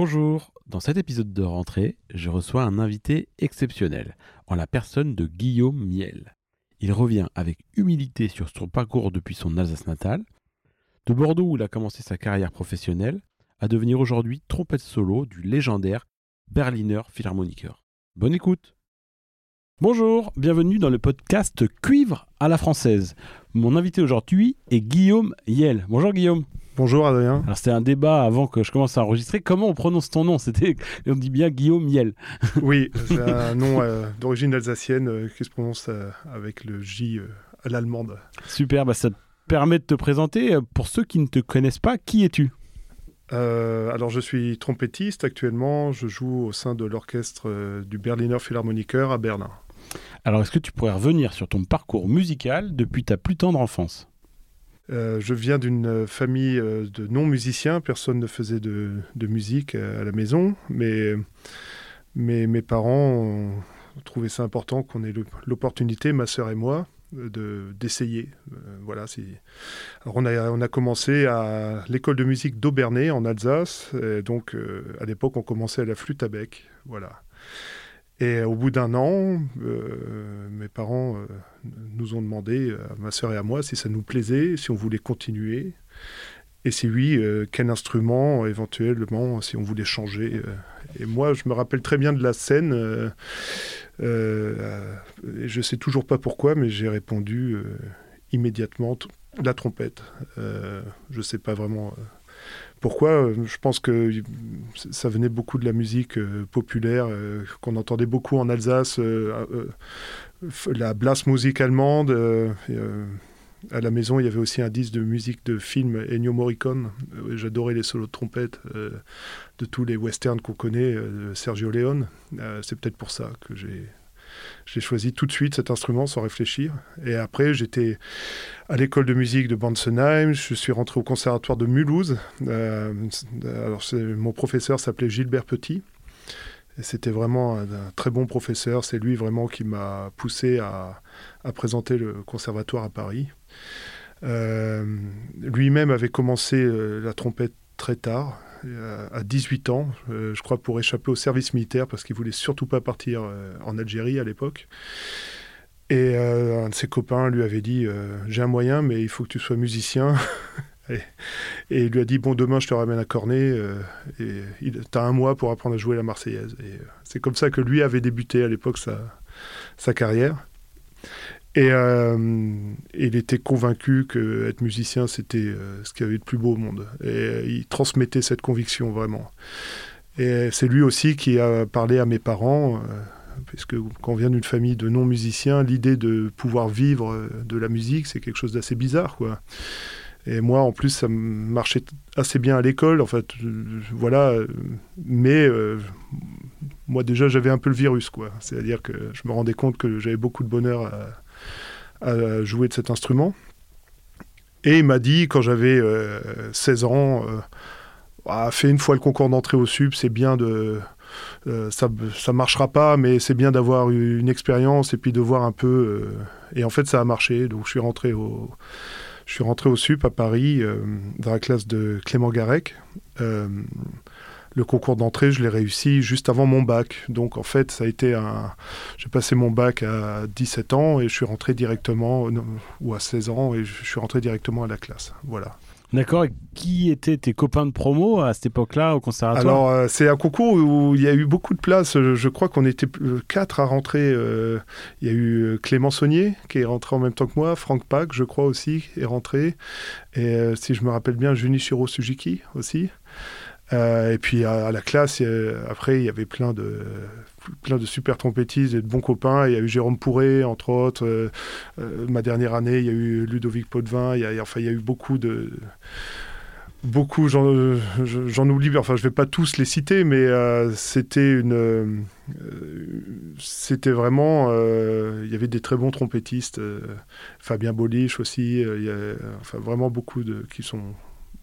Bonjour, dans cet épisode de rentrée, je reçois un invité exceptionnel, en la personne de Guillaume Miel. Il revient avec humilité sur son parcours depuis son Alsace natale, de Bordeaux où il a commencé sa carrière professionnelle, à devenir aujourd'hui trompette solo du légendaire Berliner Philharmoniker. Bonne écoute Bonjour, bienvenue dans le podcast Cuivre à la française. Mon invité aujourd'hui est Guillaume Yel. Bonjour Guillaume. Bonjour Adrien. Alors c'était un débat avant que je commence à enregistrer. Comment on prononce ton nom? C'était, on dit bien Guillaume Yel. oui, c'est un nom euh, d'origine alsacienne euh, qui se prononce euh, avec le J à l'allemande. Super, bah, ça te permet de te présenter. Pour ceux qui ne te connaissent pas, qui es-tu? Alors je suis trompettiste actuellement, je joue au sein de l'orchestre du Berliner Philharmoniker à Berlin. Alors, est-ce que tu pourrais revenir sur ton parcours musical depuis ta plus tendre enfance? Euh, je viens d'une famille euh, de non-musiciens, personne ne faisait de, musique à la maison, mais, mes parents ont trouvé ça important qu'on ait l'opportunité, ma sœur et moi, d'essayer. Euh, voilà, on a, on a commencé à l'école de musique d'Aubernay en Alsace, donc à l'époque on commençait à la flûte à bec. Voilà. Et au bout d'un an, euh, mes parents euh, nous ont demandé, à ma sœur et à moi, si ça nous plaisait, si on voulait continuer. Et si oui, euh, quel instrument éventuellement, si on voulait changer. et moi, je me rappelle très bien de la scène. et je sais toujours pas pourquoi, mais j'ai répondu immédiatement la trompette. je sais pas vraiment pourquoi euh, Je pense que ça venait beaucoup de la musique euh, populaire euh, qu'on entendait beaucoup en Alsace, la Blasmusik allemande. à la maison, il y avait aussi un disque de musique de film Ennio Morricone. J'adorais les solos de trompette de tous les westerns qu'on connaît, Sergio Leone. C'est peut-être pour ça que j'ai j'ai choisi tout de suite cet instrument sans réfléchir. Et après, j'étais à l'école de musique de Bansenheim. Je suis rentré au conservatoire de Mulhouse. Euh, mon professeur s'appelait Gilbert Petit. Et c'était vraiment un, très bon professeur. C'est lui vraiment qui m'a poussé à, présenter le conservatoire à Paris. Euh, lui-même avait commencé euh, la trompette très tard. Euh, à 18 ans, euh, je crois, pour échapper au service militaire parce qu'il voulait surtout pas partir euh, en Algérie à l'époque. Et un de ses copains lui avait dit J'ai un moyen, mais il faut que tu sois musicien. et, il lui a dit Bon, demain, je te ramène à Cornet. et tu as un mois pour apprendre à jouer la Marseillaise. Et c'est comme ça que lui avait débuté à l'époque sa carrière. Et euh, il était convaincu que être musicien, c'était euh, ce qu'il y avait de plus beau au monde. Et il transmettait cette conviction vraiment. Et c'est lui aussi qui a parlé à mes parents, euh, puisque quand on vient d'une famille de non-musiciens, l'idée de pouvoir vivre de la musique, c'est quelque chose d'assez bizarre, quoi. Et moi, en plus, ça marchait assez bien à l'école, en fait. Voilà. Mais moi, déjà, j'avais un peu le virus, quoi. C'est-à-dire que je me rendais compte que j'avais beaucoup de bonheur à à jouer de cet instrument. Et il m'a dit, quand j'avais 16 euh, ans, euh, ah, fais une fois le concours d'entrée au SUP, c'est bien de... Euh, ça ne marchera pas, mais c'est bien d'avoir une expérience et puis de voir un peu. et en fait, ça a marché. Donc, je suis rentré au, je suis rentré au SUP à Paris, dans la classe de Clément Garec le concours d'entrée, je l'ai réussi juste avant mon bac. Donc en fait, ça a été un. J'ai passé mon bac à 17 ans et je suis rentré directement, ou à 16 ans, et je suis rentré directement à la classe. Voilà. D'accord. Et qui étaient tes copains de promo à cette époque-là au conservatoire? Alors, euh, c'est un concours où il y a eu beaucoup de places. Je, crois qu'on était quatre à rentrer. Euh, il y a eu euh, Clément Saunier qui est rentré en même temps que moi. Franck Pack, je crois aussi, est rentré. Et si je me rappelle bien, Junichiro Sujiki aussi. Et puis à, la classe, après, il y avait plein de, plein de super trompettistes et de bons copains. Il y a eu Jérôme Pourré, entre autres. ma dernière année, il y a eu Ludovic Potvin. Il y a, enfin, il y a eu beaucoup de beaucoup, j'en oublie, enfin je vais pas tous les citer, mais euh, c'était une, euh, c'était vraiment, euh, il y avait des très bons trompettistes, Fabien Bolich aussi, il y a, enfin vraiment beaucoup de qui sont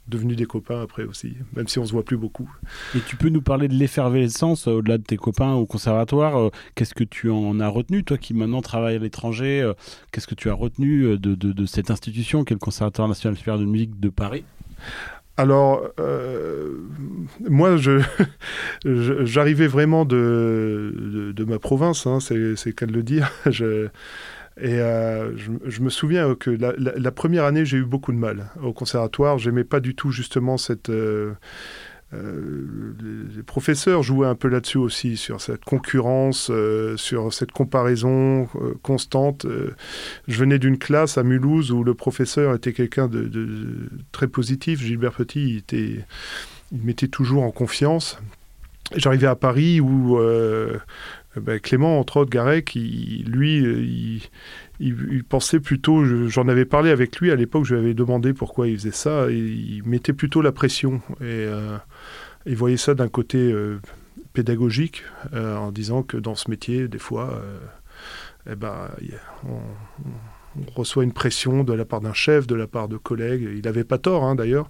devenus des copains après aussi, même si on se voit plus beaucoup. Et tu peux nous parler de l'effervescence au-delà de tes copains au conservatoire Qu'est-ce que tu en as retenu, toi qui maintenant travailles à l'étranger Qu'est-ce que tu as retenu de, de, de cette institution qu'est le Conservatoire national supérieur de musique de Paris? Alors, euh, moi, je, j'arrivais vraiment de, de, ma province, hein, c'est, qu'à le dire. Je, et euh, je, me souviens que la, première année, j'ai eu beaucoup de mal au conservatoire. J'aimais pas du tout justement cette, euh, euh, les professeurs jouaient un peu là-dessus aussi, sur cette concurrence, euh, sur cette comparaison euh, constante. je venais d'une classe à Mulhouse où le professeur était quelqu'un de, très positif. Gilbert Petit, il, était, il mettait toujours en confiance. J'arrivais à Paris où ben, Clément, entre autres, Garec, lui, il, pensait plutôt, j'en avais parlé avec lui à l'époque, je lui avais demandé pourquoi il faisait ça, il mettait plutôt la pression. Et il voyait ça d'un côté euh, pédagogique, euh, en disant que dans ce métier, des fois, euh, eh ben, on, reçoit une pression de la part d'un chef, de la part de collègues. Il n'avait pas tort, hein, d'ailleurs.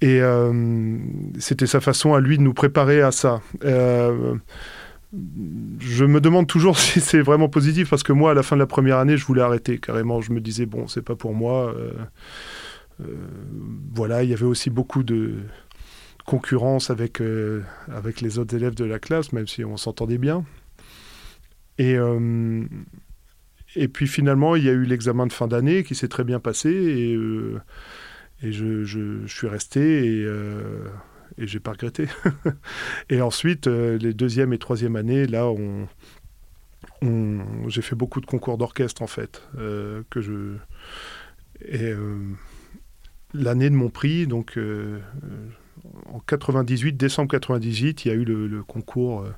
Et c'était sa façon à lui de nous préparer à ça. Je me demande toujours si c'est vraiment positif parce que moi, à la fin de la première année, je voulais arrêter carrément. Je me disais bon, c'est pas pour moi. voilà, il y avait aussi beaucoup de concurrence avec, euh, avec les autres élèves de la classe, même si on s'entendait bien. Et, euh, et puis finalement, il y a eu l'examen de fin d'année qui s'est très bien passé et, euh, et je, je, suis resté et, et j'ai pas regretté. et ensuite, les deuxième et troisième années, là, on, j'ai fait beaucoup de concours d'orchestre en fait. que je, et l'année de mon prix, donc en 98, décembre 98, il y a eu le, concours euh,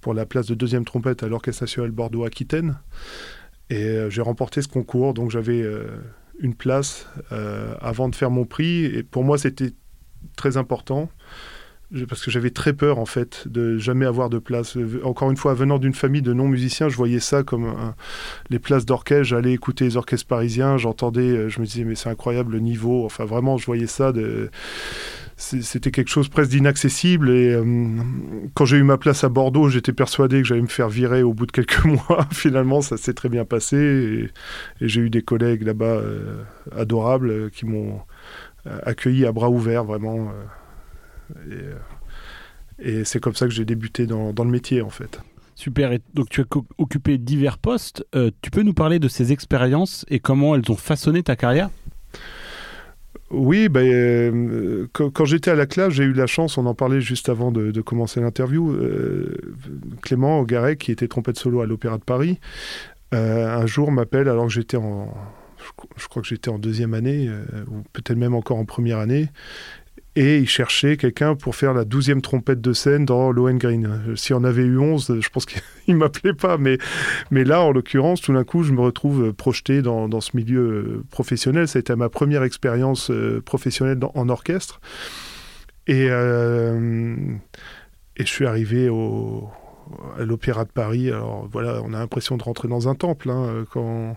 pour la place de deuxième trompette à l'Orchestre national Bordeaux-Aquitaine. Et euh, j'ai remporté ce concours, donc j'avais euh, une place avant de faire mon prix. Et pour moi, c'était très important parce que j'avais très peur en fait de jamais avoir de place. Encore une fois, venant d'une famille de non-musiciens, je voyais ça comme les places d'orchestre. J'allais écouter les orchestres parisiens, j'entendais, je me disais mais c'est incroyable le niveau. Enfin vraiment, je voyais ça c'était quelque chose presque d'inaccessible. Et euh, quand j'ai eu ma place à Bordeaux, j'étais persuadé que j'allais me faire virer au bout de quelques mois. Finalement, ça s'est très bien passé. Et, j'ai eu des collègues là-bas euh, adorables euh, qui m'ont accueilli à bras ouverts, vraiment. Et, c'est comme ça que j'ai débuté dans, dans, le métier, en fait. Super. Et donc, tu as occupé divers postes. tu peux nous parler de ces expériences et comment elles ont façonné ta carrière? Oui, ben, euh, quand, j'étais à la classe, j'ai eu la chance, on en parlait juste avant de, commencer l'interview, euh, Clément Garec, qui était trompette solo à l'Opéra de Paris, euh, un jour m'appelle alors que j'étais en... Je crois que j'étais en deuxième année, ou peut-être même encore en première année, et il cherchait quelqu'un pour faire la douzième trompette de scène dans Lohengrin. Si on avait eu 11, je pense qu'il ne m'appelait pas, mais, mais là, en l'occurrence, tout d'un coup, je me retrouve projeté dans, dans, ce milieu euh, professionnel. Ça a été ma première expérience euh, professionnelle en orchestre. Et, euh, et je suis arrivé au, à l'Opéra de Paris. Alors voilà, on a l'impression de rentrer dans un temple hein, quand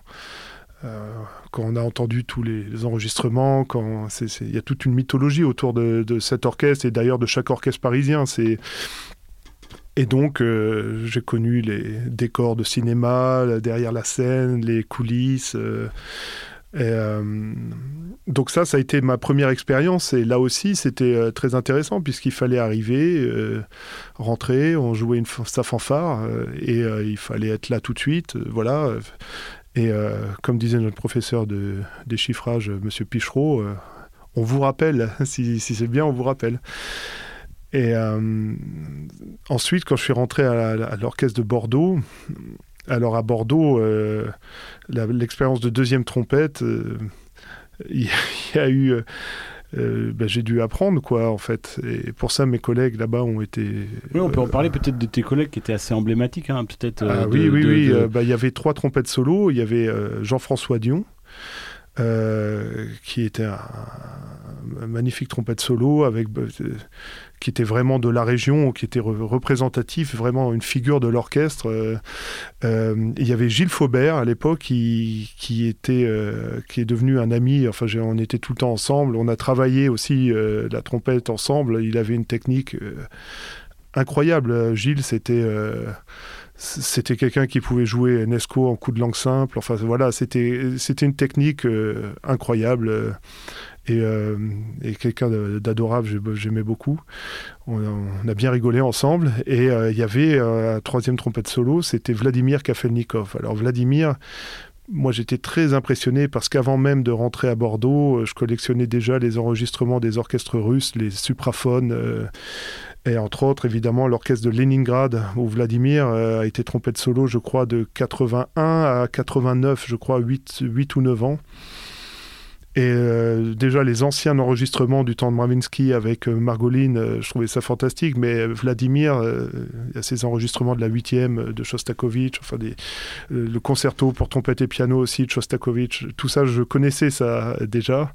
euh, quand on a entendu tous les, enregistrements, quand il y a toute une mythologie autour de, cet orchestre et d'ailleurs de chaque orchestre parisien. Et donc, euh, j'ai connu les décors de cinéma, derrière la scène, les coulisses. Euh, donc ça, ça a été ma première expérience. Et là aussi, c'était très intéressant puisqu'il fallait arriver, rentrer, on jouait une, sa fanfare et il fallait être là tout de suite. voilà. Et euh, comme disait notre professeur de déchiffrage, M. Pichereau, euh, on vous rappelle, si, c'est bien, on vous rappelle. Et euh, ensuite, quand je suis rentré à, l'orchestre de Bordeaux, alors à Bordeaux, l'expérience de deuxième trompette, il y, a eu ben, j'ai dû apprendre, quoi, en fait. Et pour ça, mes collègues là-bas ont été. Oui, on peut en parler peut-être de tes collègues qui étaient assez emblématiques, hein, peut-être. Ah oui, oui, oui. Bah, il y avait trois trompettes solo. Il y avait Jean-François Dion. Qui était un, magnifique trompette solo avec qui était vraiment de la région, qui était représentatif, vraiment une figure de l'orchestre. Euh, euh, il y avait Gilles Faubert à l'époque qui, qui, était, euh, qui est devenu un ami. Enfin, on était tout le temps ensemble. On a travaillé aussi la trompette ensemble. Il avait une technique incroyable. Gilles, c'était c'était quelqu'un qui pouvait jouer Nesco en coup de langue simple. Voilà, c'était une technique incroyable. Euh, et, quelqu'un d'adorable, j'aimais beaucoup. On, a bien rigolé ensemble. Et euh, il y avait euh, un troisième trompette solo, c'était Vladimir Kafelnikov. Alors Vladimir, moi j'étais très impressionné parce qu'avant même de rentrer à Bordeaux, je collectionnais déjà les enregistrements des orchestres russes, les supraphones. Et entre autres, évidemment, l'orchestre de Leningrad, où Vladimir a été trompette solo, je crois, de 81 à 89, je crois, 8, 8 ou 9 ans. Et euh, déjà, les anciens enregistrements du temps de Mravinsky avec euh, Margoline, euh, je trouvais ça fantastique. Mais Vladimir, il y a ces enregistrements de la huitième de Shostakovich, enfin le concerto pour trompette et piano aussi de Shostakovich. Tout ça, je connaissais ça déjà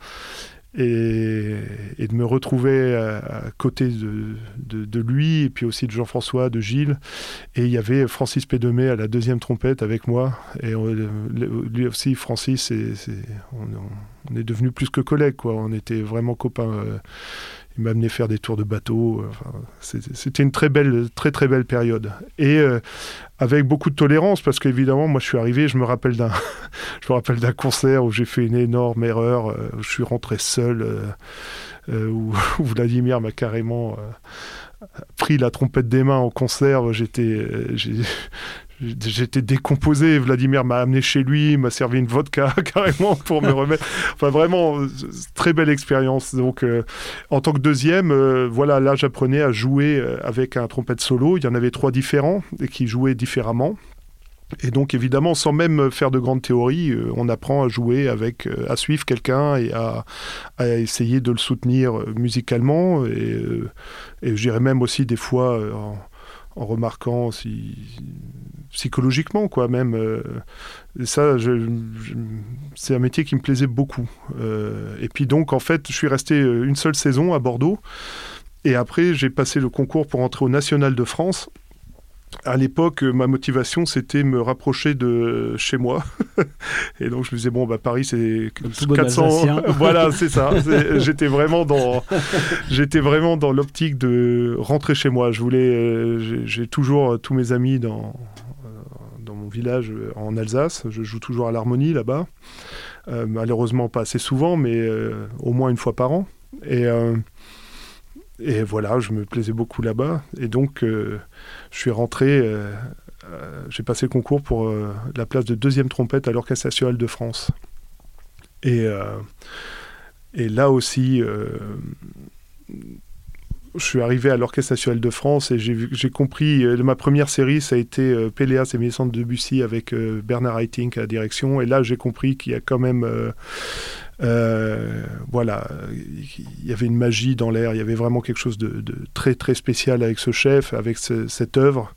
et, de me retrouver à, côté de, lui, et puis aussi de Jean-François, de Gilles. Et il y avait Francis Pédemé à la deuxième trompette avec moi. Et lui aussi, Francis, on, est devenus plus que collègues. Quoi. On était vraiment copains. Euh, il m'a amené faire des tours de bateau. Euh, c'était une très belle, très très belle période. Et euh, avec beaucoup de tolérance, parce qu'évidemment, moi je suis arrivé, je me rappelle d'un, je me rappelle d'un concert où j'ai fait une énorme erreur, euh, où je suis rentré seul, où, Vladimir m'a carrément pris la trompette des mains en concert. J'étais, J'étais décomposé. Vladimir m'a amené chez lui, m'a servi une vodka carrément pour me remettre. Enfin, vraiment, très belle expérience. Donc, euh, en tant que deuxième, euh, voilà, là, j'apprenais à jouer euh, avec un trompette solo. Il y en avait trois différents et qui jouaient différemment. Et donc, évidemment, sans même faire de grandes théories, on apprend à jouer avec, à suivre quelqu'un et à, essayer de le soutenir musicalement. Et, et je dirais même aussi des fois remarquant si, psychologiquement, quoi, même. Euh, ça, c'est un métier qui me plaisait beaucoup. Euh, et puis donc, en fait, je suis resté euh, une seule saison à Bordeaux. Et après, j'ai passé le concours pour entrer au National de France à l'époque, ma motivation, c'était me rapprocher de chez moi. et donc, je me disais, bon, bah, Paris, c'est 400. voilà, c'est ça. J'étais vraiment dans, j'étais vraiment dans l'optique de rentrer chez moi. Je voulais, euh, j'ai toujours euh, tous mes amis dans, euh, dans mon village en Alsace. Je joue toujours à l'harmonie là-bas. malheureusement, pas assez souvent, mais au moins une fois par an. Et. Et voilà, je me plaisais beaucoup là-bas. Et donc, euh, je suis rentré, euh, euh, j'ai passé le concours pour la place de deuxième trompette à l'Orchestre national de France. Et, là aussi, je suis arrivé à l'Orchestre national de France et j'ai compris, ma première série, ça a été Péléas et de Debussy avec Bernard Haitink à la direction. Et là, j'ai compris qu'il y a quand même euh, voilà, il y avait une magie dans l'air, il y avait vraiment quelque chose de, très très spécial avec ce chef, avec cette œuvre.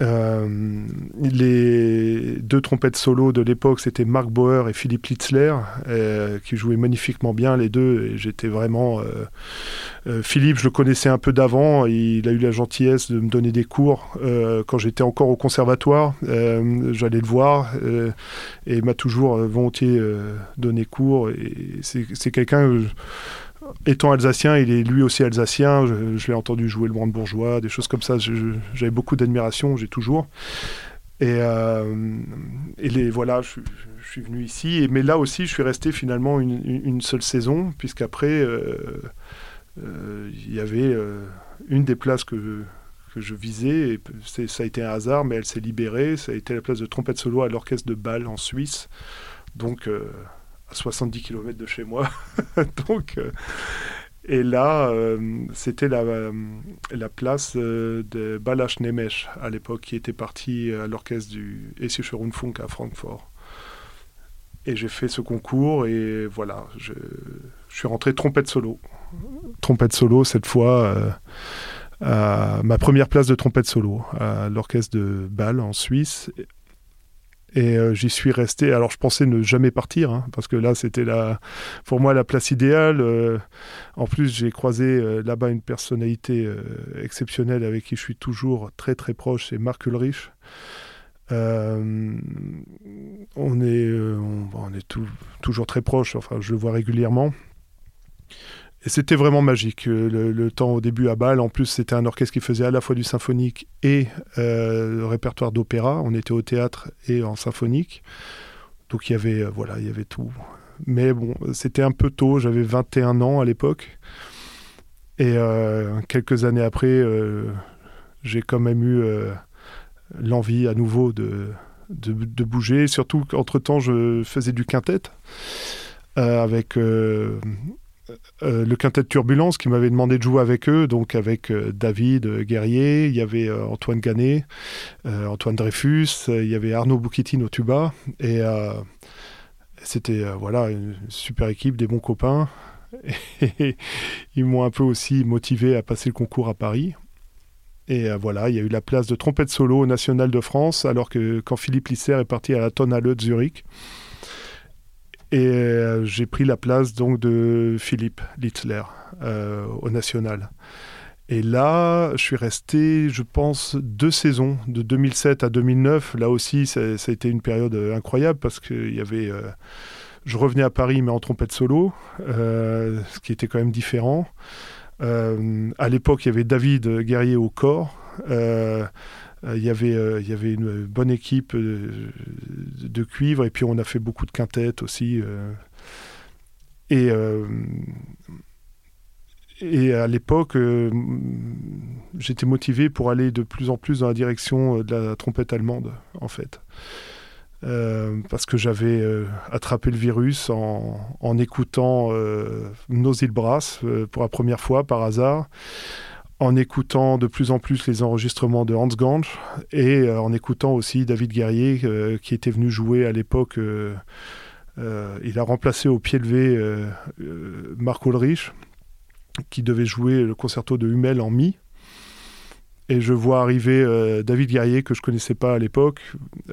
Euh, les deux trompettes solo de l'époque, c'était Marc Bauer et Philippe Litzler, euh, qui jouaient magnifiquement bien les deux. J'étais vraiment. Euh, Philippe, je le connaissais un peu d'avant. Il a eu la gentillesse de me donner des cours quand j'étais encore au conservatoire. J'allais le voir et il m'a toujours volontiers donné cours. Et c'est quelqu'un étant alsacien, il est lui aussi alsacien. Je, l'ai entendu jouer le brandebourgeois, des choses comme ça. J'avais beaucoup d'admiration, j'ai toujours. Et, euh, les, voilà, je, suis venu ici. Mais là aussi, je suis resté finalement une, seule saison, puisqu'après, euh, euh, il y avait une des places que, que je visais. Et ça a été un hasard, mais elle s'est libérée. Ça a été la place de trompette solo à l'orchestre de Bâle en Suisse. Donc à 70 km de chez moi. Donc, euh, et là, euh, c'était la, euh, la, place de Balach Nemesh à l'époque, qui était parti à l'orchestre du Essische Rundfunk à Francfort. Et j'ai fait ce concours et voilà, je, je suis rentré trompette solo. Trompette solo, cette fois, à ma première place de trompette solo, à l'orchestre de Bâle en Suisse. Et euh, j'y suis resté. Alors, je pensais ne jamais partir, hein, parce que là, c'était pour moi la place idéale. Euh, en plus, j'ai croisé euh, là-bas une personnalité exceptionnelle avec qui je suis toujours très très proche, c'est Marc Ulrich. on est, on, est toujours très proche, enfin, je le vois régulièrement. Et c'était vraiment magique. Euh, le, temps au début à Bâle, en plus, c'était un orchestre qui faisait à la fois du symphonique et euh, le répertoire d'opéra. On était au théâtre et en symphonique. Donc il y avait, euh, voilà, il y avait tout. Mais bon, c'était un peu tôt. J'avais 21 ans à l'époque. Et quelques années après, j'ai quand même eu l'envie à nouveau de, de, de bouger. Surtout qu'entre-temps, je faisais du quintet avec euh, le quintet de Turbulence qui m'avait demandé de jouer avec eux, donc avec euh, David euh, Guerrier, il y avait Antoine Ganet, Antoine Dreyfus, il y avait Arnaud Boukitine au tuba, et c'était voilà une super équipe, des bons copains. Et ils m'ont un peu aussi motivé à passer le concours à Paris. Et voilà, il y a eu la place de trompette solo au National de France, alors que quand Philippe Lisser est parti à la Tonhalle de Zurich. Et euh, j'ai pris la place donc de Philippe Litzler euh, au National. Et là, je suis resté, je pense, deux saisons, de 2007 à 2009. Là aussi, ça, a été une période euh, incroyable parce qu'il y avait... je revenais à Paris, mais en trompette solo, ce qui était quand même différent. à l'époque, il y avait David Guerrier au corps. Euh, il y avait, euh, y avait une bonne équipe euh, de cuivre et puis on a fait beaucoup de quintettes aussi. et, et à l'époque, j'étais motivé pour aller de plus en plus dans la direction de la trompette allemande, en fait. parce que j'avais attrapé le virus en, en écoutant Nos îles Brass pour la première fois par hasard en écoutant de plus en plus les enregistrements de Hans Gange et euh, en écoutant aussi David Guerrier euh, qui était venu jouer à l'époque. Euh, il a remplacé au pied levé Marc Ulrich qui devait jouer le concerto de Hummel en mi. Et je vois arriver David Guerrier que je connaissais pas à l'époque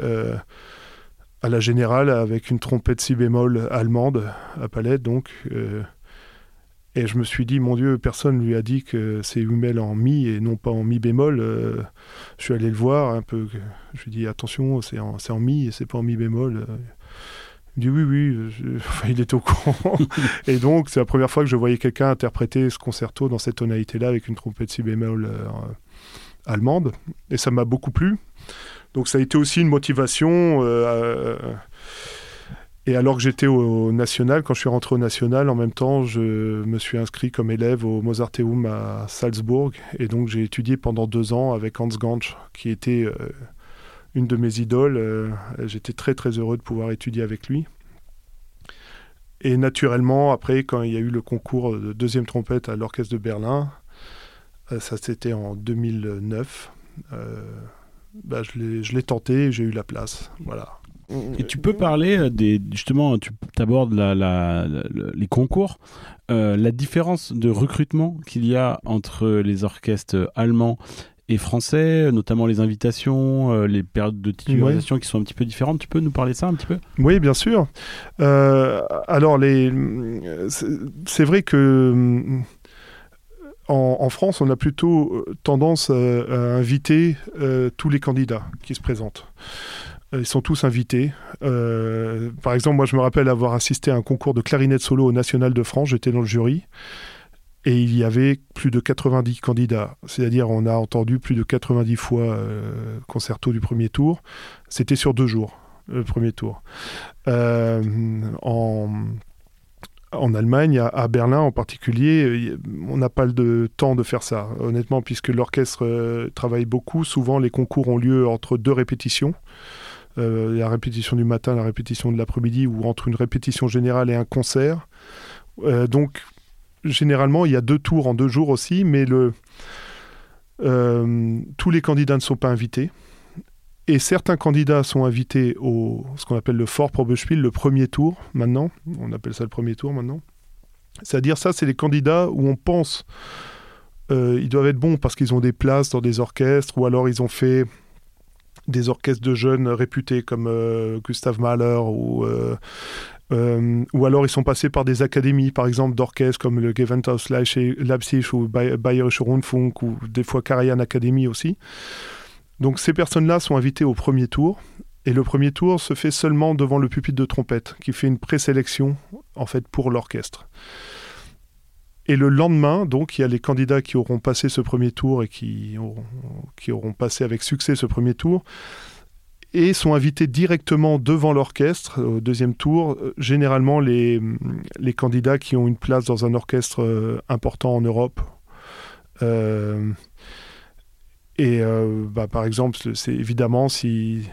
à la générale avec une trompette si bémol allemande à palette donc et je me suis dit, mon Dieu, personne lui a dit que c'est Hummel en mi et non pas en mi bémol. Euh, je suis allé le voir un peu. Je lui ai dit, attention, c'est en, en, mi et c'est pas en mi bémol. Il dit oui, oui, il est au courant. et donc, c'est la première fois que je voyais quelqu'un interpréter ce concerto dans cette tonalité-là avec une trompette si bémol euh, allemande. Et ça m'a beaucoup plu. Donc, ça a été aussi une motivation. Euh, et alors que j'étais au National, quand je suis rentré au National, en même temps, je me suis inscrit comme élève au Mozarteum à Salzbourg. Et donc, j'ai étudié pendant deux ans avec Hans Gansch, qui était euh, une de mes idoles. Euh, j'étais très, très heureux de pouvoir étudier avec lui. Et naturellement, après, quand il y a eu le concours de deuxième trompette à l'Orchestre de Berlin, euh, ça c'était en 2009, bah, je l'ai tenté et j'ai eu la place. Voilà. Et tu peux parler euh, des. Justement, tu abordes la, les concours. Euh, la différence de recrutement qu'il y a entre les orchestres allemands et français, notamment les invitations, euh, les périodes de titularisation qui sont un petit peu différentes. Tu peux nous parler de ça un petit peu? Oui, bien sûr. alors, les... c'est vrai que en, en, France, on a plutôt tendance à, inviter tous les candidats qui se présentent. Euh, ils sont tous invités. Euh, par exemple, moi, je me rappelle avoir assisté à un concours de clarinette solo au National de France. J'étais dans le jury. Et il y avait plus de 90 candidats. C'est-à-dire, on a entendu plus de 90 fois euh, concerto du premier tour. C'était sur deux jours, le premier tour. en, en Allemagne, à, Berlin en particulier, on n'a pas le temps de faire ça, honnêtement, puisque l'orchestre travaille beaucoup. Souvent, les concours ont lieu entre deux répétitions. Euh, la répétition du matin, la répétition de l'après-midi, ou entre une répétition générale et un concert. Euh, donc, généralement, il y a deux tours en deux jours aussi, mais euh, tous les candidats ne sont pas invités. Et certains candidats sont invités au ce qu'on appelle le Fort Probespiel, le premier tour maintenant. On appelle ça le premier tour maintenant. C'est-à-dire ça, c'est les candidats où on pense euh, ils doivent être bons parce qu'ils ont des places dans des orchestres ou alors ils ont fait des orchestres de jeunes réputés comme euh, Gustav Mahler ou euh, ou alors ils sont passés par des académies, par exemple d'orchestres comme le Gewandhaus Leipzig ou Bayerische Rundfunk ou des fois Karajan Academy aussi. Donc ces personnes-là sont invitées au premier tour. Et le premier tour se fait seulement devant le pupitre de trompette, qui fait une présélection en fait pour l'orchestre. Et le lendemain, donc, il y a les candidats qui auront passé ce premier tour et qui auront passé avec succès ce premier tour et sont invités directement devant l'orchestre au deuxième tour, euh, généralement les, candidats qui ont une place dans un orchestre euh, important en Europe. Euh, et bah, par exemple, c'est évidemment si,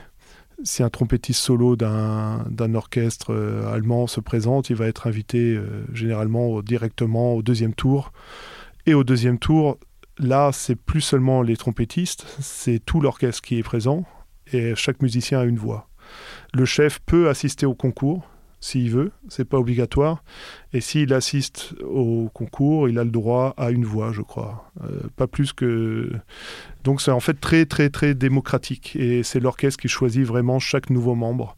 si un trompettiste solo d'un orchestre allemand se présente, il va être invité généralement directement au deuxième tour. Et au deuxième tour, là, c'est plus seulement les trompettistes, c'est tout l'orchestre qui est présent et chaque musicien a une voix. Le chef peut assister au concours s'il veut, c'est pas obligatoire. Et s'il assiste au concours, il a le droit à une voix, je crois. Euh, pas plus que. Donc c'est en fait très, très, très démocratique. Et c'est l'orchestre qui choisit vraiment chaque nouveau membre.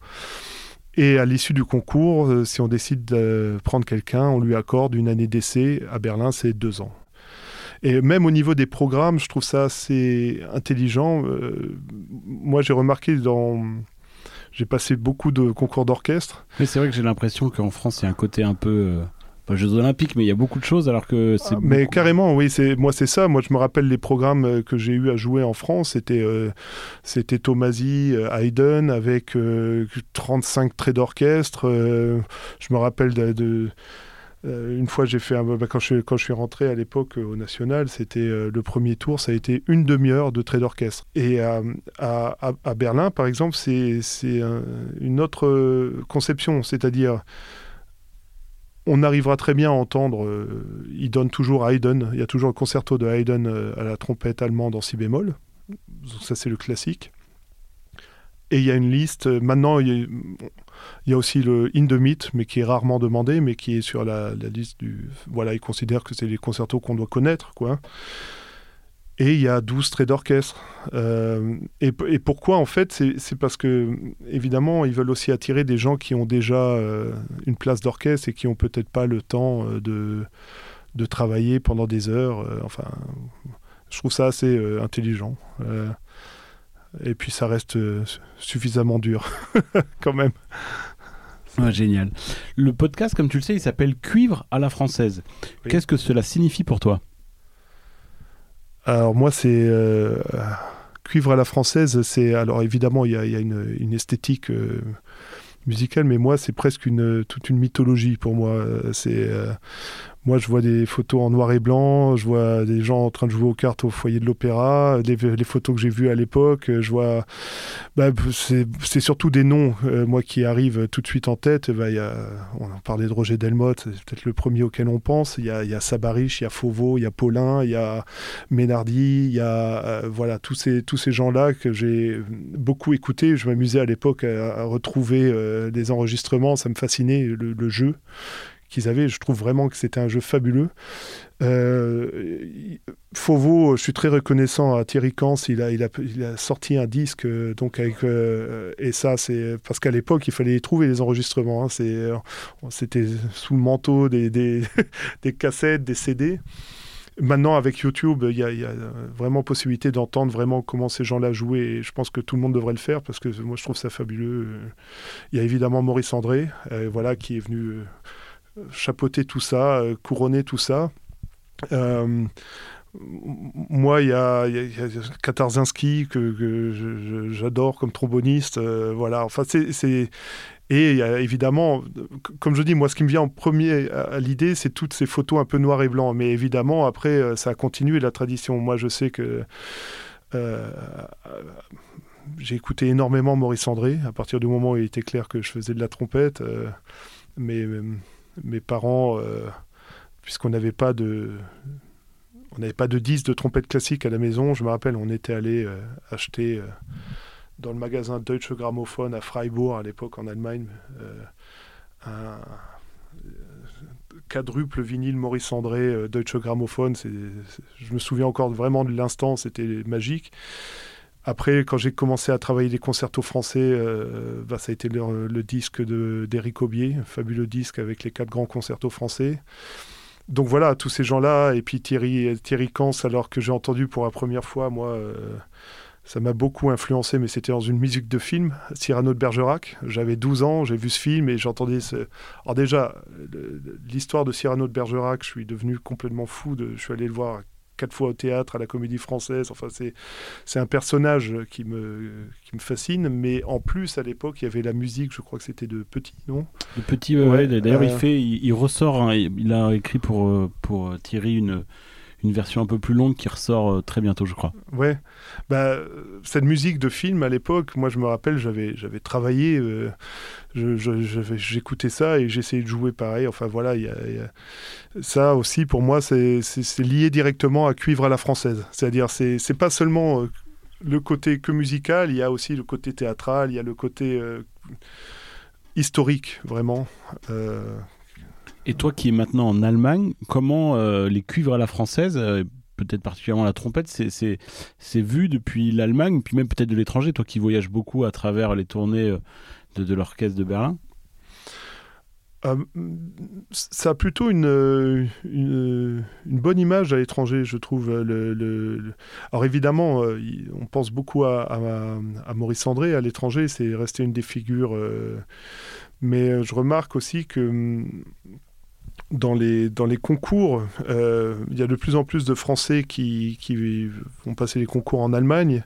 Et à l'issue du concours, euh, si on décide de prendre quelqu'un, on lui accorde une année d'essai. À Berlin, c'est deux ans. Et même au niveau des programmes, je trouve ça assez intelligent. Euh, moi, j'ai remarqué dans. J'ai passé beaucoup de concours d'orchestre. Mais c'est vrai que j'ai l'impression qu'en France, il y a un côté un peu. Euh, pas Jeux Olympiques, mais il y a beaucoup de choses alors que c'est. Ah, mais carrément, oui, c'est moi c'est ça. Moi, je me rappelle les programmes euh, que j'ai eu à jouer en France. C'était c'était Tomasi, Haydn avec 35 traits d'orchestre. je me rappelle de euh, une fois, j'ai fait bah, quand, je, suis rentré à l'époque euh, au National, c'était euh, le premier tour, ça a été une demi-heure de trait d'orchestre. Et à, Berlin, par exemple, c'est une autre conception, c'est-à-dire on arrivera très bien à entendre, il donne toujours Haydn, il y a toujours le concerto de Haydn à la trompette allemande en si bémol, ça c'est le classique. Et il y a une liste, maintenant il il y a aussi le In the Meat, mais qui est rarement demandé, mais qui est sur la, liste du. Voilà, ils considèrent que c'est les concertos qu'on doit connaître, quoi. Et il y a 12 traits d'orchestre. Euh, et, pourquoi en fait C'est parce que, évidemment, ils veulent aussi attirer des gens qui ont déjà euh, une place d'orchestre et qui n'ont peut-être pas le temps euh, de, de travailler pendant des heures. enfin, je trouve ça assez intelligent. Et puis ça reste suffisamment dur, quand même génial. Le podcast, comme tu le sais, il s'appelle Cuivre à la française. Qu'est-ce que cela signifie pour toi? Alors moi, c'est euh, cuivre à la française. C'est alors évidemment, il y a, une, esthétique euh, musicale, mais moi, c'est presque une toute une mythologie pour moi. C'est euh, moi, je vois des photos en noir et blanc, je vois des gens en train de jouer aux cartes au foyer de l'opéra, les, photos que j'ai vues à l'époque, je vois. Bah, c'est surtout des noms, euh, moi, qui arrivent tout de suite en tête. Bah, y a, on parlait de Roger Delmotte, c'est peut-être le premier auquel on pense. Il y a, y a Sabarich, il y a Fauveau, il y a Paulin, il y a Ménardi, il y a euh, voilà, tous ces, tous ces gens-là que j'ai beaucoup écoutés. Je m'amusais à l'époque à, retrouver euh, des enregistrements, ça me fascinait, le jeu qu'ils avaient. Je trouve vraiment que c'était un jeu fabuleux. Euh, je suis très reconnaissant à Thierry Kans. Il a, sorti un disque, euh, donc avec, euh, et ça, c'est parce qu'à l'époque, il fallait trouver les enregistrements. Hein. c'est, c'était sous le manteau des, cassettes, des CD. Maintenant, avec YouTube, il y, a vraiment possibilité d'entendre vraiment comment ces gens-là jouaient. Et je pense que tout le monde devrait le faire parce que moi, je trouve ça fabuleux. Il y a évidemment Maurice André, voilà, qui est venu chapeauter tout ça, euh, couronner tout ça. Euh, moi, il y a, Katarzinski que, j'adore comme tromboniste. Euh, voilà, enfin, c'est. Et y évidemment, comme je dis, moi, ce qui me vient en premier à, l'idée, c'est toutes ces photos un peu noir et blanc. Mais évidemment, après, ça a continué la tradition. Moi, je sais que j'ai écouté énormément Maurice André à partir du moment où il était clair que je faisais de la trompette. mais mes parents, euh, puisqu'on n'avait pas de on n'avait pas de disque de trompette classique à la maison. Je me rappelle, on était allé euh, acheter euh, dans le magasin Deutsche Grammophon à Freiburg à l'époque en Allemagne quadruple vinyle Maurice André, Deutsche Grammophon. je me souviens encore vraiment de l'instant, c'était magique. Après, quand j'ai commencé à travailler les concertos français, bah, ça a été le, disque d'Éric Aubier, fabuleux disque avec les quatre grands concertos français donc voilà, tous ces gens-là, et puis Thierry, Thierry Kans, alors que j'ai entendu pour la première fois, moi, euh, ça m'a beaucoup influencé, mais c'était dans une musique de film, Cyrano de Bergerac. J'avais 12 ans, j'ai vu ce film et j'entendais ce... Alors déjà, l'histoire de Cyrano de Bergerac, je suis devenu complètement fou, je suis allé le voir quatre fois au théâtre, à la comédie française. Enfin, c'est, c'est un personnage qui me, qui me fascine. Mais en plus, à l'époque, il y avait la musique, je crois que c'était de Petit, non? De Petit, ouais, D'ailleurs, il, euh, fait, il, ressort, hein, il a écrit pour, euh, pour Thierry une, une version un peu plus longue qui ressort euh, très bientôt, je crois. Ouais. Bah, cette musique de film, à l'époque, moi, je me rappelle, j'avais, j'avais travaillé j'écoutais ça et j'essayais de jouer pareil. Enfin voilà, y a, ça aussi pour moi c'est lié directement à cuivre à la française. C'est-à-dire c'est pas seulement euh, le côté que musical, il y a aussi le côté théâtral, il y a le côté euh, historique vraiment. Euh. Et toi qui es maintenant en Allemagne, comment les cuivres à la française peut-être particulièrement la trompette, c'est vu depuis l'Allemagne, puis même peut-être de l'étranger, toi qui voyages beaucoup à travers les tournées de, l'orchestre de Berlin? Euh, ça a plutôt une, une, bonne image à l'étranger, je trouve. Alors évidemment, euh, on pense beaucoup à, à, Maurice André à l'étranger, c'est resté une des figures. Euh, mais je remarque aussi que dans les, concours, il y a de plus en plus de Français qui, vont passer les concours en Allemagne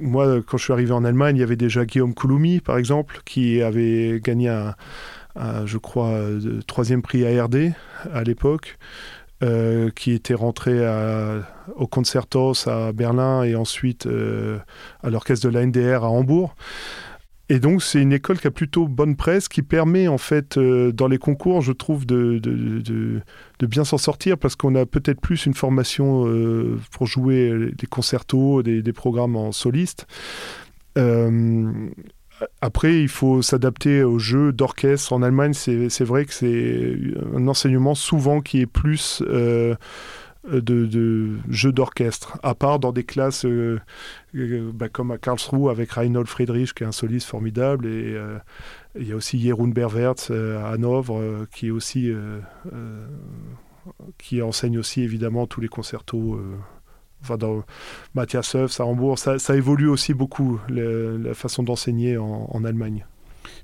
moi, quand je suis arrivé en Allemagne, il y avait déjà Guillaume Kouloumi, par exemple, qui avait gagné un, je crois, euh, troisième prix ARD à l'époque, euh, qui était rentré au Concertos à Berlin et ensuite euh, à l'orchestre de la NDR à Hambourg. Et donc, c'est une école qui a plutôt bonne presse, qui permet, en fait, euh, dans les concours, je trouve, de, de, de, bien s'en sortir parce qu'on a peut-être plus une formation euh, pour jouer des concertos, des, programmes en soliste. Euh, après, il faut s'adapter aux jeux d'orchestre. En Allemagne, c'est vrai que c'est un enseignement souvent qui est plus euh, de, jeux d'orchestre, à part dans des classes bah, comme à Karlsruhe avec Reinhold Friedrich, qui est un soliste formidable, et il y a aussi Jeroen Berwertz à Hanovre, qui enseigne aussi évidemment tous les concertos. enfin, dans à Hambourg, ça, évolue aussi beaucoup la façon d'enseigner en, en Allemagne.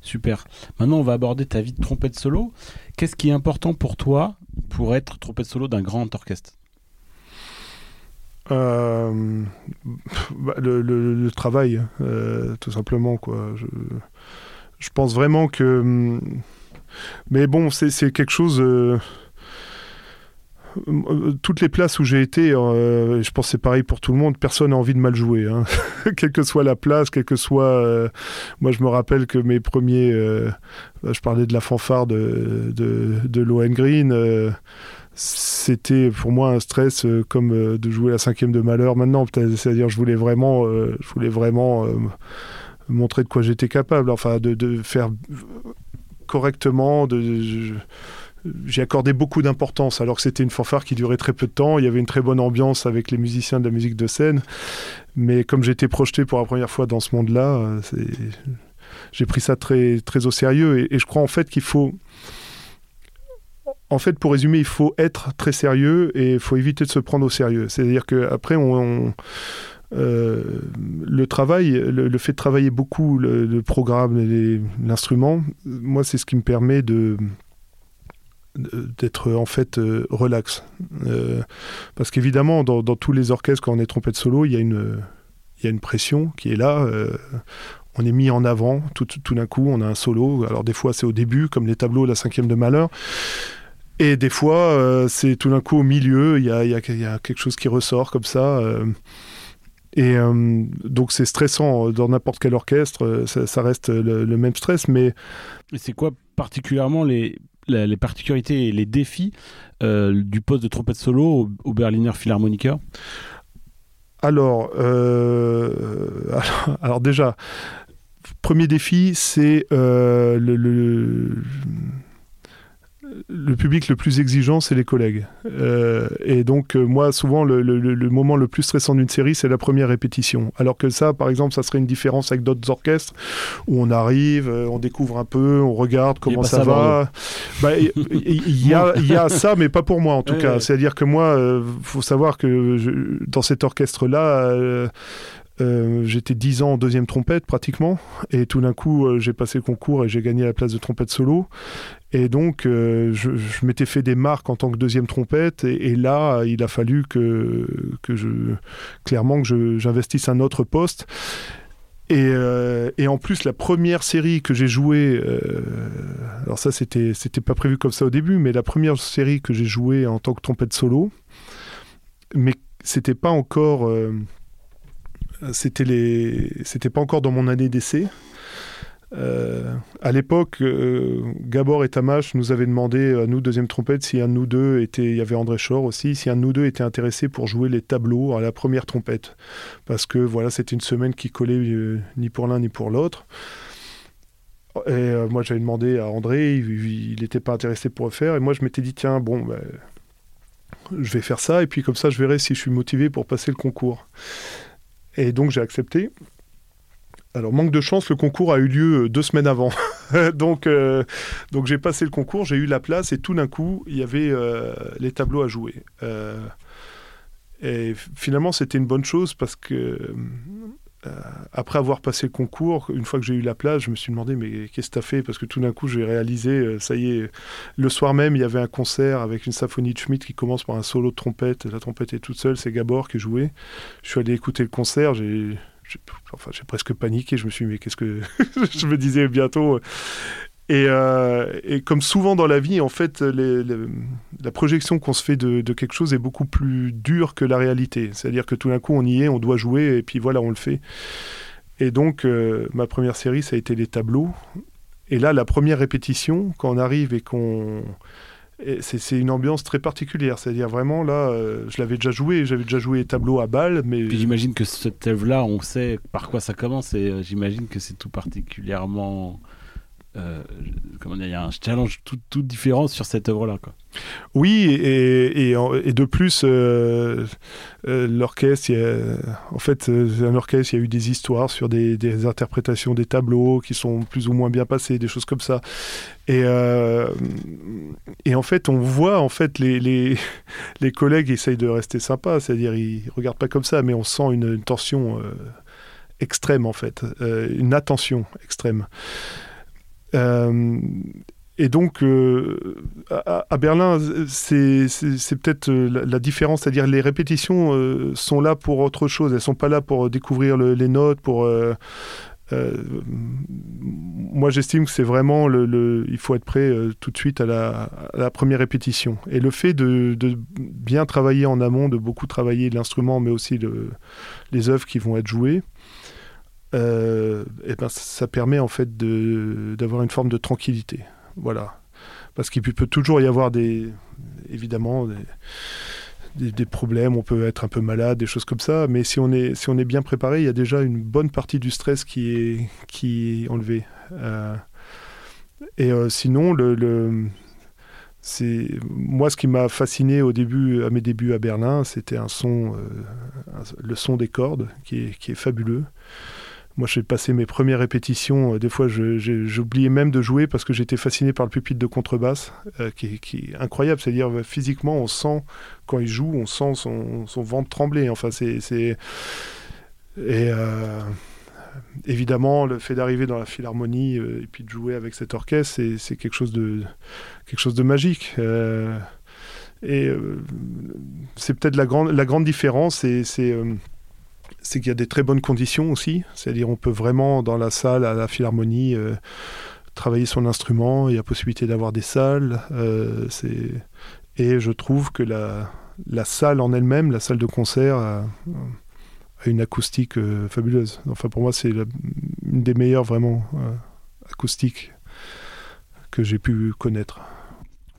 Super. Maintenant, on va aborder ta vie de trompette solo. Qu'est-ce qui est important pour toi pour être trompette solo d'un grand orchestre? Euh, bah, le, travail, euh, tout simplement. Quoi. Je, pense vraiment que. Hum, mais bon, c'est quelque chose. Euh, toutes les places où j'ai été, je pense c'est pareil pour tout le monde, personne n'a envie de mal jouer. Hein. quelle que soit la place, quelle que soit... moi je me rappelle que mes premiers... je parlais de la fanfare de, de, Lohengrin c'était pour moi un stress euh, comme euh, de jouer la cinquième de malheur maintenant. C'est-à-dire, je voulais vraiment, euh, je voulais vraiment montrer de quoi j'étais capable, enfin, de, faire correctement. De, j'ai accordé beaucoup d'importance, alors que c'était une fanfare qui durait très peu de temps. Il y avait une très bonne ambiance avec les musiciens de la musique de scène. Mais comme j'étais projeté pour la première fois dans ce monde-là, j'ai pris ça très, très au sérieux. et je crois en fait qu'il faut en fait, pour résumer, il faut être très sérieux et il faut éviter de se prendre au sérieux. C'est-à-dire qu'après, euh, le travail, le, fait de travailler beaucoup le, programme, l'instrument, moi, c'est ce qui me permet de d'être en fait euh, relax. Euh, parce qu'évidemment, dans, tous les orchestres, quand on est trompette solo, il y a une, il y a une pression qui est là. on est mis en avant, tout, tout d'un coup, on a un solo. Alors des fois, c'est au début, comme les tableaux, la cinquième de malheur. Et des fois, euh, c'est tout d'un coup au milieu, il y a, quelque chose qui ressort comme ça. Euh, et euh, donc c'est stressant dans n'importe quel orchestre, ça, reste le, même stress. Mais c'est quoi particulièrement les, les, particularités et les défis du poste de trompette solo au, Berliner Philharmoniker alors, alors, déjà, premier défi, c'est le, le, le public le plus exigeant, c'est les collègues. Euh, et donc, euh, moi, souvent, le, moment le plus stressant d'une série, c'est la première répétition. Alors que ça, par exemple, ça serait une différence avec d'autres orchestres, où on arrive, euh, on découvre un peu, on regarde comment ça va. Bah, il y, a, ça, mais pas pour moi, en tout cas. C'est-à-dire que moi, il faut savoir que dans cet orchestre-là, euh, j'étais 10 ans en deuxième trompette pratiquement, et tout d'un coup euh, j'ai passé le concours et j'ai gagné la place de trompette solo. Et donc euh, je, m'étais fait des marques en tant que deuxième trompette, et, là il a fallu que, clairement que j'investisse un autre poste. Et, et, en plus, la première série que j'ai jouée, alors ça c'était c'était pas prévu comme ça au début, mais la première série que j'ai jouée en tant que trompette solo, mais c'était pas encore c'était les, c'était pas encore dans mon année d'essai. Euh, à l'époque, euh, Gabor et Tamash nous avaient demandé à nous, deuxième trompette, si un de nous deux était, il y avait André Shore aussi, si un de nous deux était intéressé pour jouer les tableaux à la première trompette. Parce que voilà, c'était une semaine qui collait euh, ni pour l'un ni pour l'autre. Et moi, j'avais demandé à André, il n'était pas intéressé pour le faire. Et moi, je m'étais dit, tiens, bon, ben, je vais faire ça, et puis comme ça, je verrai si je suis motivé pour passer le concours. Et donc j'ai accepté. Alors, manque de chance, le concours a eu lieu euh, deux semaines avant. donc, euh, donc j'ai passé le concours, j'ai eu la place et tout d'un coup, il y avait euh, les tableaux à jouer. et finalement, c'était une bonne chose parce que après avoir passé le concours, une fois que j'ai eu la place, je me suis demandé mais qu'est-ce que tu as fait? Parce que tout d'un coup, j'ai réalisé, ça y est, le soir même, il y avait un concert avec une symphonie de Schmidt qui commence par un solo de trompette. La trompette est toute seule, c'est Gabor qui jouait. Je suis allé écouter le concert, j'ai enfin, j'ai presque paniqué. Je me suis dit, mais qu'est-ce que. je me disais bientôt. Euh, et, comme souvent dans la vie, en fait, la projection qu'on se fait de, quelque chose est beaucoup plus dure que la réalité. C'est-à-dire que tout d'un coup, on y est, on doit jouer, et puis voilà, on le fait. Et donc, euh, ma première série, ça a été les tableaux. Et là, la première répétition, quand on arrive et qu'on... C'est une ambiance très particulière, c'est-à-dire vraiment là, euh, je l'avais déjà joué, j'avais déjà joué les tableaux à balles, mais... j'imagine que cette œuvre-là, on sait par quoi ça commence, et j'imagine que c'est tout particulièrement euh, comment il y a un challenge tout, différent sur cette œuvre-là. Oui, et, de plus, euh, euh, l'orchestre, en fait, un orchestre, il y a eu des histoires sur des, interprétations des tableaux qui sont plus ou moins bien passées, des choses comme ça. Et, et en fait, on voit, en fait, les, les, les collègues essayent de rester sympas, c'est-à-dire ils regardent pas comme ça, mais on sent une, une tension extrême, en fait, une attention extrême. Euh, et donc, euh, à, Berlin, c'est peut-être euh, la, différence, c'est-à-dire les répétitions sont là pour autre chose. Elles sont pas là pour découvrir les notes, pour moi, j'estime que c'est vraiment le, il faut être prêt tout de suite à la, première répétition. Et le fait de, bien travailler en amont, de beaucoup travailler l'instrument, mais aussi les œuvres qui vont être jouées, euh, eh ben, ça permet en fait d'avoir une forme de tranquillité. Voilà. Parce qu'il peut toujours y avoir des, évidemment, des, des, problèmes, on peut être un peu malade, des choses comme ça, mais si on est, si on est bien préparé, il y a déjà une bonne partie du stress qui est, qui est enlevée. Euh, et euh, sinon, le c'est moi ce qui m'a fasciné au début, à mes débuts à Berlin, c'était un son, le son des cordes qui est, qui est fabuleux. Moi, j'ai passé mes premières répétitions. Euh, des fois, j'oubliais même de jouer parce que j'étais fasciné par le pupitre de contrebasse, euh, qui, est incroyable. C'est-à-dire, euh, physiquement, on sent, quand il joue, on sent son, ventre trembler. Enfin, c'est. Et évidemment, le fait d'arriver dans la philharmonie et puis de jouer avec cet orchestre, c'est quelque chose de, quelque chose de magique. et c'est peut-être la grande, la grande différence, c'est c'est qu'il y a des très bonnes conditions aussi. C'est-à-dire on peut vraiment dans la salle à la philharmonie euh, travailler son instrument. Il y a possibilité d'avoir des salles. Euh, et je trouve que la, salle en elle-même, la salle de concert, a, une acoustique euh, fabuleuse. Enfin pour moi c'est une des meilleures vraiment acoustiques que j'ai pu connaître.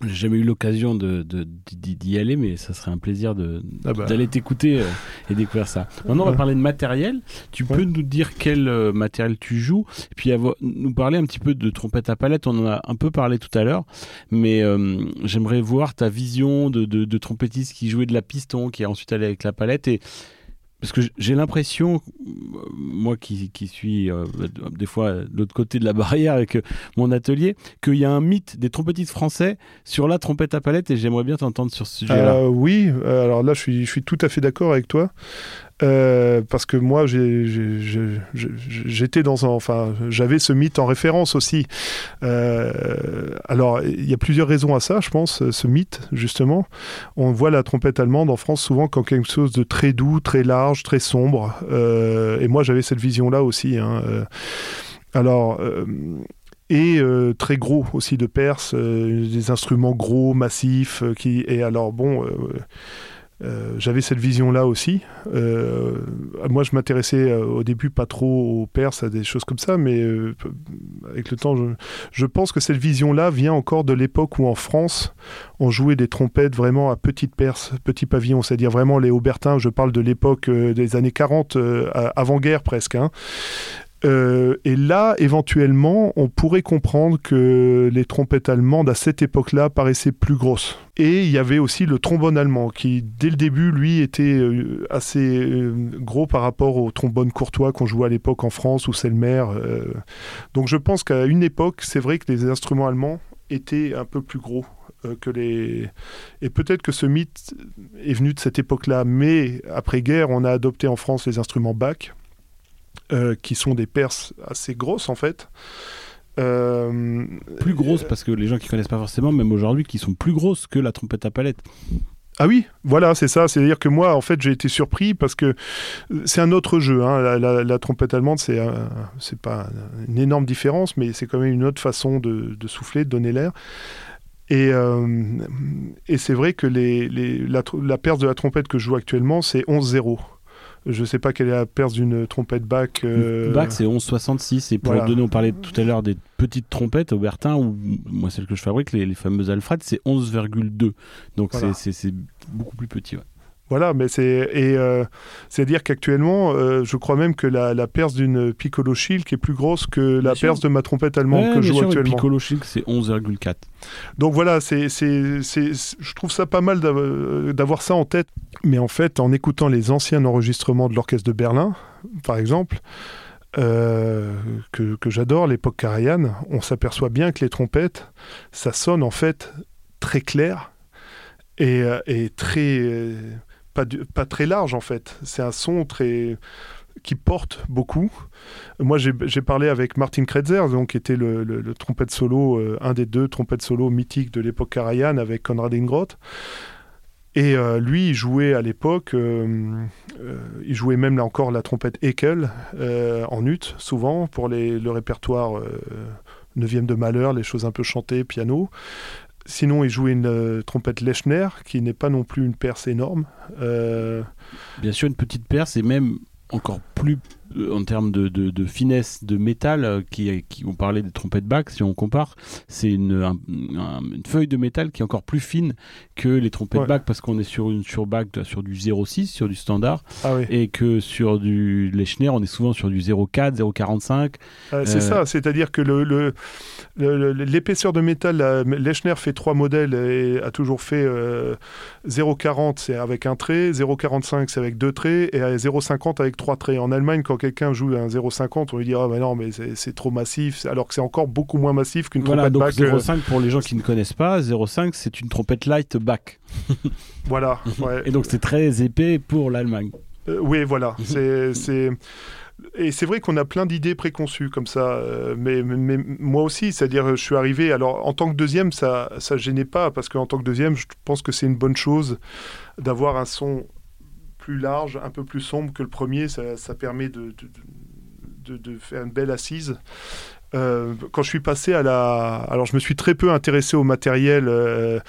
J'ai jamais eu l'occasion de, de- d'y aller, mais ça serait un plaisir de, Ah bah. d'aller t'écouter euh, et découvrir ça. Maintenant, on va parler de matériel. Tu peux Ouais. nous dire quel euh, matériel tu joues, et puis avoir- nous parler un petit peu de trompette à palette. On en a un peu parlé tout à l'heure, mais euh, j'aimerais voir ta vision de, de, de trompettiste qui jouait de la piston, qui est ensuite allé avec la palette. Et parce que j'ai l'impression, euh, moi qui, suis euh, des fois de l'autre côté de la barrière avec euh, mon atelier, qu'il y a un mythe des trompettistes français sur la trompette à palette et j'aimerais bien t'entendre sur ce sujet-là. Euh, oui, euh, alors là, je suis tout à fait d'accord avec toi. Euh, parce que moi, j'étais dans un. Enfin, j'avais ce mythe en référence aussi. Euh, alors, il y a plusieurs raisons à ça, je pense, ce mythe, justement. On voit la trompette allemande en France souvent comme quelque chose de très doux, très large, très sombre. Euh, et moi, j'avais cette vision-là aussi. hein. Euh, alors. euh, et euh, très gros aussi de Perse, euh, des instruments gros, massifs, euh, et alors bon, euh, j'avais cette vision-là aussi. Euh, moi, je m'intéressais euh, au début pas trop aux Perses, à des choses comme ça, mais avec le temps, je, pense que cette vision-là vient encore de l'époque où en France, on jouait des trompettes vraiment à petite perse, petit pavillon, c'est-à-dire vraiment les Aubertins. Je parle de l'époque des années 40, euh, à- avant-guerre presque. hein. Euh, et là, éventuellement, on pourrait comprendre que les trompettes allemandes à cette époque-là paraissaient plus grosses. Et il y avait aussi le trombone allemand qui, dès le début, lui, était euh, assez euh, gros par rapport au trombone courtois qu'on jouait à l'époque en France ou Selmer. Donc je pense qu'à une époque, c'est vrai que les instruments allemands étaient un peu plus gros que les... Et peut-être que ce mythe est venu de cette époque-là, mais après-guerre, on a adopté en France les instruments Bach, euh, qui sont des perses assez grosses en fait. Euh, plus grosses parce que les gens qui connaissent pas forcément, même aujourd'hui, qui sont plus grosses que la trompette à palette. Ah oui, voilà, c'est ça. C'est-à-dire que moi, en fait, j'ai été surpris parce que c'est un autre jeu. hein. La, la- la trompette allemande, c'est c'est pas une énorme différence, mais c'est quand même une autre façon de, de souffler, de donner l'air. Et, euh, et c'est vrai que les, les- la, la perce de la trompette que je joue actuellement, c'est 11-0. Je ne sais pas quelle est la perce d'une trompette Bach. euh, Bach, c'est 1166. Et pour voilà. donner, on parlait tout à l'heure des petites trompettes, Aubertin, ou moi, celle que je fabrique, les, les fameuses Alfred, c'est 11,2. Donc Voilà. c'est- beaucoup plus petit. ouais. Voilà, mais c'est et euh, c'est-à-dire qu'actuellement, euh, je crois même que la, la perce d'une piccolo shield est plus grosse que la sûr. perce de ma trompette allemande Ouais, que je joue sûr, le actuellement. Piccolo Chic, c'est 11,4. Donc voilà, c'est je trouve ça pas mal d'av- d'avoir ça en tête. Mais en fait, en écoutant les anciens enregistrements de l'orchestre de Berlin, par exemple. euh, que, que j'adore, l'époque Karajan, on s'aperçoit bien que les trompettes, ça sonne en fait très clair et, euh, et très euh, pas, pas très large en fait. C'est un son très qui porte beaucoup. Moi, j'ai parlé avec Martin Kretzer, donc, qui était le, trompette solo, un des deux trompettes solo mythiques de l'époque Karajan avec Konrad Ingroth. Et euh, lui, il jouait à l'époque, euh, euh, il jouait même là encore la trompette Ekel en ut, souvent, pour le répertoire euh, 9e de Malheur, les choses un peu chantées, piano. Sinon, il jouait une trompette Lechner, qui n'est pas non plus une perce énorme. Bien sûr, une petite perce et même encore plus en termes de, de- de finesse de métal, euh, qui, qui on parlait des trompettes Bach, si on compare, c'est une, un- un- une feuille de métal qui est encore plus fine que les trompettes Ouais. Bach parce qu'on est sur une sur Bach sur du 0,6, sur du standard, ah oui. et que sur du Lechner, on est souvent sur du 0,4, 0,45. Euh, c'est Euh, ça, c'est-à-dire que le, l'épaisseur de métal, la- Lechner fait trois modèles et a toujours fait euh, 0,40 c'est avec un trait, 0,45 c'est avec deux traits et à 0,50 avec trois traits. En Allemagne, quand quelqu'un joue un 0,50, on lui dit ah bah non mais c'est, trop massif, alors que c'est encore beaucoup moins massif qu'une Voilà, trompette donc Bach. euh, 0,5 pour les gens qui ne connaissent pas, 0,5 c'est une trompette light Bach. voilà. ouais. Et donc c'est très épais pour l'Allemagne. Euh, oui, voilà. C'est. Et c'est vrai qu'on a plein d'idées préconçues comme ça, euh, mais, mais- mais moi aussi, c'est-à-dire je suis arrivé, alors en tant que deuxième, ça ça gênait pas, parce qu'en tant que deuxième, je pense que c'est une bonne chose d'avoir un son plus large, un peu plus sombre que le premier, ça, permet de, faire une belle assise. Euh, quand je suis passé à la... Alors je me suis très peu intéressé au matériel euh,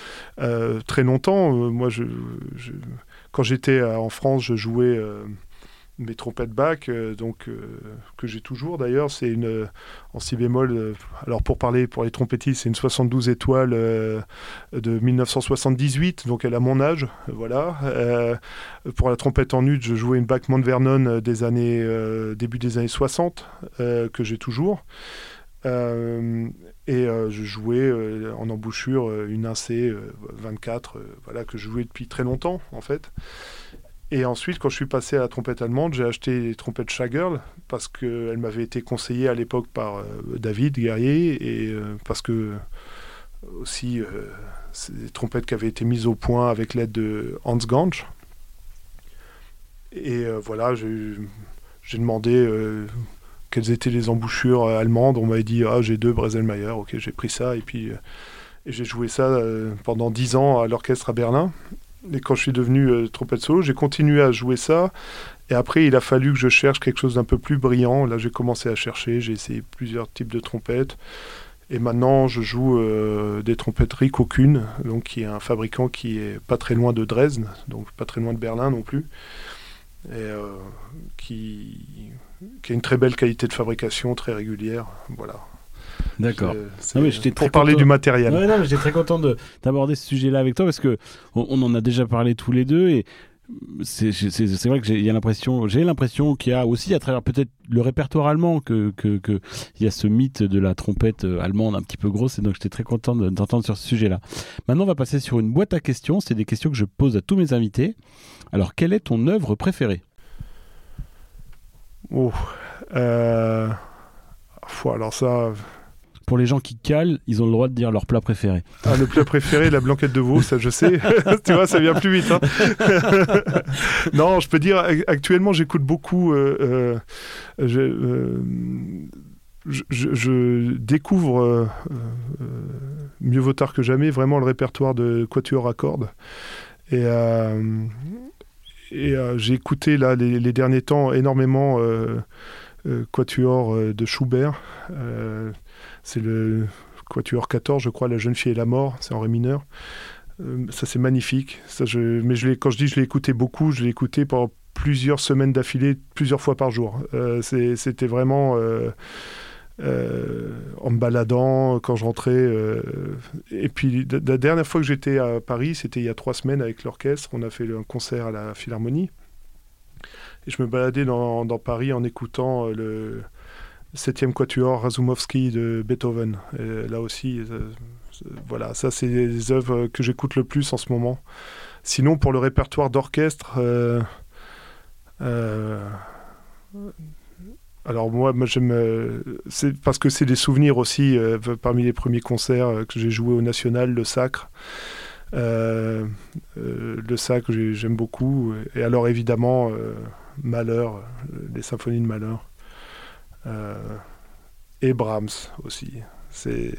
euh, très longtemps. Moi, quand j'étais en France, je jouais... mes trompettes Bach, euh, donc euh, que j'ai toujours d'ailleurs, c'est une euh, en si bémol. alors pour parler pour les trompettistes, c'est une 72 étoiles de 1978, donc elle a mon âge, voilà. pour la trompette en ut, je jouais une Bach Mont Vernon des années début des années 60 que j'ai toujours. et je jouais en embouchure une AC 24, voilà que je jouais depuis très longtemps en fait. Et ensuite, quand je suis passé à la trompette allemande, j'ai acheté les trompettes Schagerl parce qu'elles m'avaient été conseillées à l'époque par euh, David Guerrier et euh, parce que aussi euh, c'est des trompettes qui avaient été mises au point avec l'aide de Hans Gansch. Et voilà, j'ai demandé quelles étaient les embouchures allemandes. On m'avait dit ah j'ai deux Breselmayer, ok j'ai pris ça et puis j'ai joué ça pendant dix ans à l'orchestre à Berlin. Et quand je suis devenu euh, trompette solo, j'ai continué à jouer ça. Et après, il a fallu que je cherche quelque chose d'un peu plus brillant. Là, j'ai commencé à chercher, j'ai essayé plusieurs types de trompettes. Et maintenant, je joue euh, des trompettes Rico donc qui est un fabricant qui est pas très loin de Dresde, donc pas très loin de Berlin non plus, et euh, qui, qui a une très belle qualité de fabrication, très régulière. Voilà. D'accord. Pour parler du matériel. j'étais très content d'aborder ce sujet-là avec toi parce que on, en a déjà parlé tous les deux et c'est vrai que j'ai l'impression j'ai l'impression qu'il y a aussi à travers peut-être le répertoire allemand que qu'il que, y a ce mythe de la trompette euh, allemande un petit peu grosse et donc j'étais très content d'entendre sur ce sujet-là. Maintenant on va passer sur une boîte à questions, c'est des questions que je pose à tous mes invités. Alors quelle est ton œuvre préférée? Oh euh... alors ça pour les gens qui calent, ils ont le droit de dire leur plat préféré. Ah, le plat préféré, la blanquette de veau, ça je sais. tu vois, ça vient plus vite. Hein. non, je peux dire, actuellement, j'écoute beaucoup. Euh, euh, euh, je, découvre mieux vaut tard que jamais vraiment le répertoire de Quatuor à cordes. Et, j'ai écouté là les, derniers temps énormément Quatuor de Schubert. C'est le Quatuor 14, je crois, La jeune fille et la mort, c'est en ré mineur. Euh, ça, c'est magnifique. Je, mais quand je dis je l'ai écouté beaucoup, je l'ai écouté pendant plusieurs semaines d'affilée, plusieurs fois par jour. Euh, c'était vraiment euh, en me baladant, quand je rentrais. et puis, la dernière fois que j'étais à Paris, c'était il y a trois semaines avec l'orchestre. On a fait un concert à la Philharmonie. Et je me baladais dans Paris en écoutant le, septième quatuor Razumovsky de Beethoven. là aussi, euh, voilà, ça c'est les œuvres que j'écoute le plus en ce moment. Sinon, pour le répertoire d'orchestre, euh, euh, alors moi, moi j'aime, c'est parce que c'est des souvenirs aussi. parmi les premiers concerts que j'ai joué au National, le Sacre. le Sacre, j'aime beaucoup. Et alors évidemment, Malheur, les symphonies de Malheur. Euh, et Brahms aussi. C'est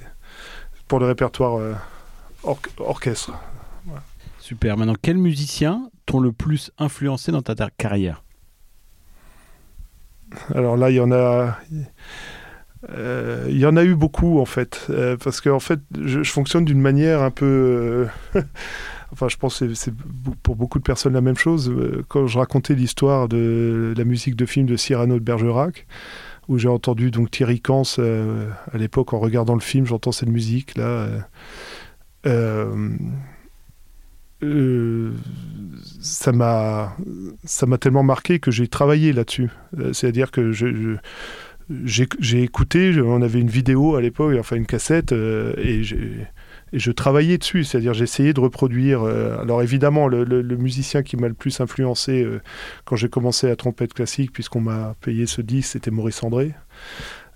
pour le répertoire euh, orchestre. Super. Maintenant, quels musiciens t'ont le plus influencé dans ta carrière? Alors là, il y en a. Euh, il y en a eu beaucoup en fait, parce que en fait, je, fonctionne d'une manière un peu. enfin, je pense que c'est pour beaucoup de personnes la même chose. Quand je racontais l'histoire de la musique de film de Cyrano de Bergerac, où j'ai entendu donc Thierry Cans euh, à l'époque en regardant le film, j'entends cette musique là. Euh, euh, ça m'a ça m'a tellement marqué que j'ai travaillé là-dessus. C'est-à-dire que j'ai écouté, on avait une vidéo à l'époque, enfin une cassette, et j'ai et je travaillais dessus, c'est-à-dire j'essayais de reproduire. Euh, alors évidemment, le, musicien qui m'a le plus influencé euh, quand j'ai commencé à trompette classique, puisqu'on m'a payé ce disque, c'était Maurice André.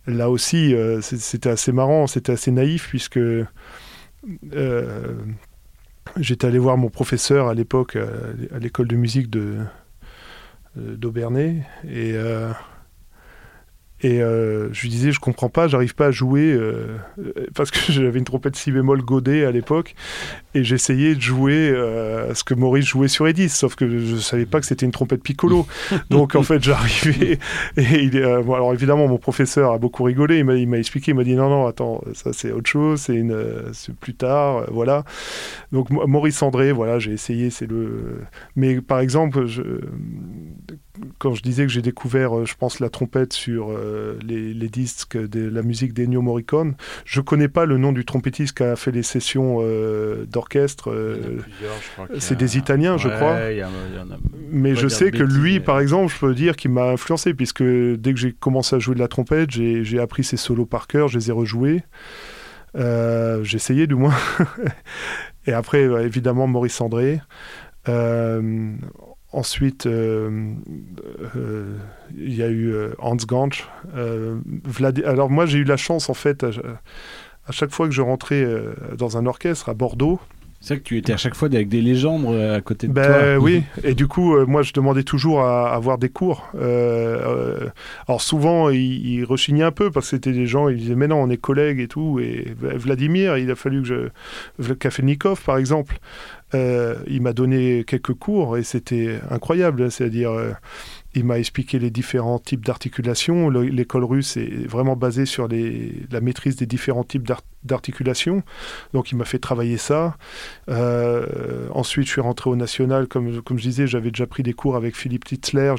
Là aussi, euh, c'était assez marrant, c'était assez naïf, puisque j'étais allé voir mon professeur à l'époque à l'école de musique de d'Aubernay et Et euh, je lui disais, je comprends pas, j'arrive pas à jouer euh, parce que j'avais une trompette si bémol godée à l'époque et j'essayais de jouer euh, ce que Maurice jouait sur Edis, sauf que je savais pas que c'était une trompette piccolo. Donc en fait, j'arrivais et il est, bon, alors évidemment, mon professeur a beaucoup rigolé. Il m'a expliqué, il m'a dit non non, attends, ça c'est autre chose, c'est une, c'est plus tard, voilà. Donc Maurice André, voilà, j'ai essayé, c'est le. Mais par exemple, je quand je disais que j'ai découvert, euh, je pense, la trompette sur euh, les, disques de la musique d'Ennio Morricone, je connais pas le nom du trompettiste qui a fait les sessions euh, d'orchestre. c'est des Italiens, je crois. mais je sais que lui, par exemple, je peux dire qu'il m'a influencé, puisque dès que j'ai commencé à jouer de la trompette, j'ai appris ses solos par cœur, je les ai rejoués. essayé du moins. Et après, évidemment, Maurice André. Ensuite, euh, euh, il y a eu euh, Hans Ganch. Alors moi, j'ai eu la chance, en fait, à, chaque fois que je rentrais dans un orchestre à Bordeaux, c'est vrai que tu étais à chaque fois avec des légendes à côté de ben, toi. Oui, et du coup, moi, je demandais toujours à, avoir des cours. alors souvent, il, rechignait un peu parce que c'était des gens, ils disaient, mais non, on est collègues et tout. Et Vladimir, il a fallu que je... Kafelnikov, par exemple, euh, il m'a donné quelques cours et c'était incroyable. C'est-à-dire, euh, il m'a expliqué les différents types d'articulation. L'école russe est vraiment basée sur la maîtrise des différents types d'articulation. Donc, il m'a fait travailler ça. Euh, ensuite, je suis rentré au national. Comme, je disais, j'avais déjà pris des cours avec Philippe Litzler.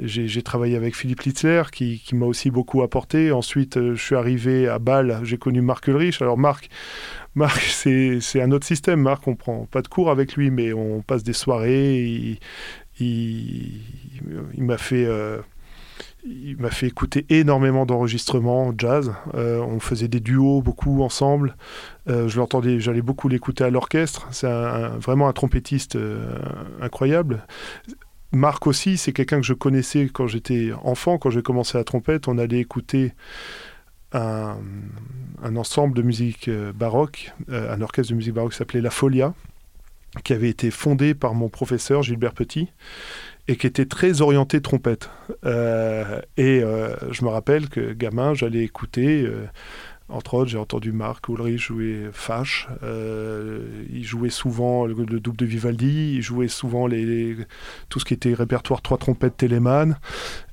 J'ai travaillé avec Philippe Litzler qui, m'a aussi beaucoup apporté. Ensuite, je suis arrivé à Bâle. J'ai connu Marc Ulrich. Alors, Marc, Marc, c'est un autre système. Marc, on prend pas de cours avec lui, mais on passe des soirées. M'a fait. Euh, il m'a fait écouter énormément d'enregistrements jazz. Euh, on faisait des duos beaucoup ensemble. Euh, je l'entendais, j'allais beaucoup l'écouter à l'orchestre. C'est vraiment un trompettiste incroyable. Marc aussi, c'est quelqu'un que je connaissais quand j'étais enfant, quand j'ai commencé la trompette. On allait écouter un, ensemble de musique baroque, un orchestre de musique baroque qui s'appelait La Folia, qui avait été fondé par mon professeur Gilbert Petit et qui était très orienté trompette. Euh, et je me rappelle que gamin, j'allais écouter entre autres, j'ai entendu Marc Ulrich jouer Fache. Euh, il jouait souvent le, double de Vivaldi. Il jouait souvent tout ce qui était répertoire trois trompettes Telemann.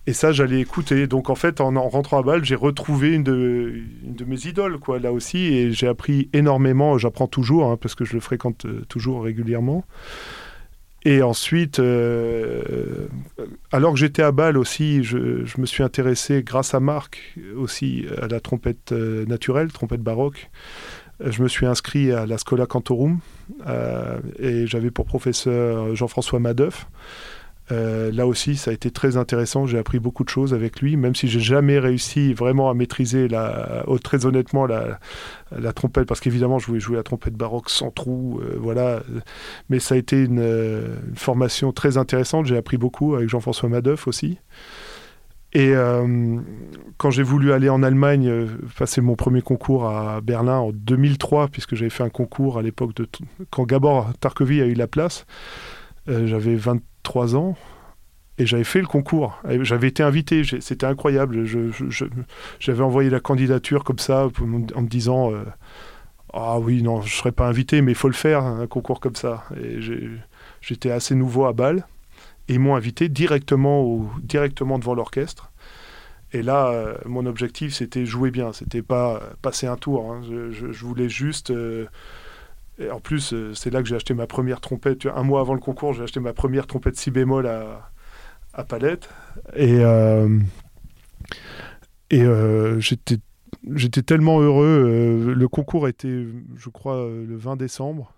Et ça, j'allais écouter. Donc, en fait, en, rentrant à Bâle, j'ai retrouvé une de, une de, mes idoles, quoi, là aussi. Et j'ai appris énormément. J'apprends toujours, hein, parce que je le fréquente euh, toujours régulièrement. Et ensuite, euh, alors que j'étais à Bâle aussi, je, me suis intéressé, grâce à Marc aussi, à la trompette euh, naturelle, trompette baroque. Je me suis inscrit à la Scola Cantorum euh, et j'avais pour professeur Jean-François Madeuf. Euh, là aussi, ça a été très intéressant. J'ai appris beaucoup de choses avec lui, même si j'ai jamais réussi vraiment à maîtriser, la, très honnêtement, la, trompette, parce qu'évidemment, je voulais jouer la trompette baroque sans trou, euh, voilà. Mais ça a été une, formation très intéressante. J'ai appris beaucoup avec Jean-François Madeuf aussi. Et euh, quand j'ai voulu aller en Allemagne, passer mon premier concours à Berlin en 2003, puisque j'avais fait un concours à l'époque de quand Gabor Tarkovi a eu la place, j'avais 20 trois ans et j'avais fait le concours. J'avais été invité, c'était incroyable. J'avais envoyé la candidature comme ça en me disant euh, Ah oui, non, je ne serais pas invité, mais il faut le faire, un concours comme ça. J'étais assez nouveau à Bâle et ils m'ont invité directement, au, directement devant l'orchestre. Et là, euh, mon objectif, c'était jouer bien, c'était pas passer un tour. Hein. Je, voulais juste. Euh, en plus, euh, c'est là que j'ai acheté ma première trompette. Un mois avant le concours, j'ai acheté ma première trompette si bémol à, palette. Et, euh, euh, j'étais, tellement heureux. le concours était, je crois, le 20 décembre.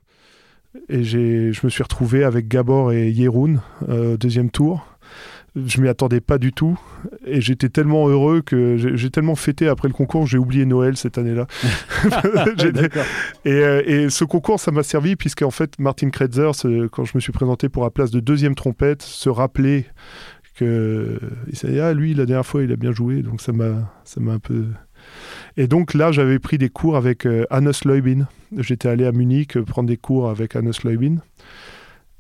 Et je me suis retrouvé avec Gabor et Yeroun deuxième tour je m'y attendais pas du tout. Et j'étais tellement heureux que j'ai tellement fêté après le concours j'ai oublié Noël cette année-là. Euh, et, ce concours ça m'a servi puisqu'en fait Martin Kretzer quand je me suis présenté pour la place de deuxième trompette se rappelait que il s'est dit ah lui la dernière fois il a bien joué donc ça m'a ça m'a un peu et donc là j'avais pris des cours avec euh, Hannes Leubin. J'étais allé à Munich prendre des cours avec Hannes Leubin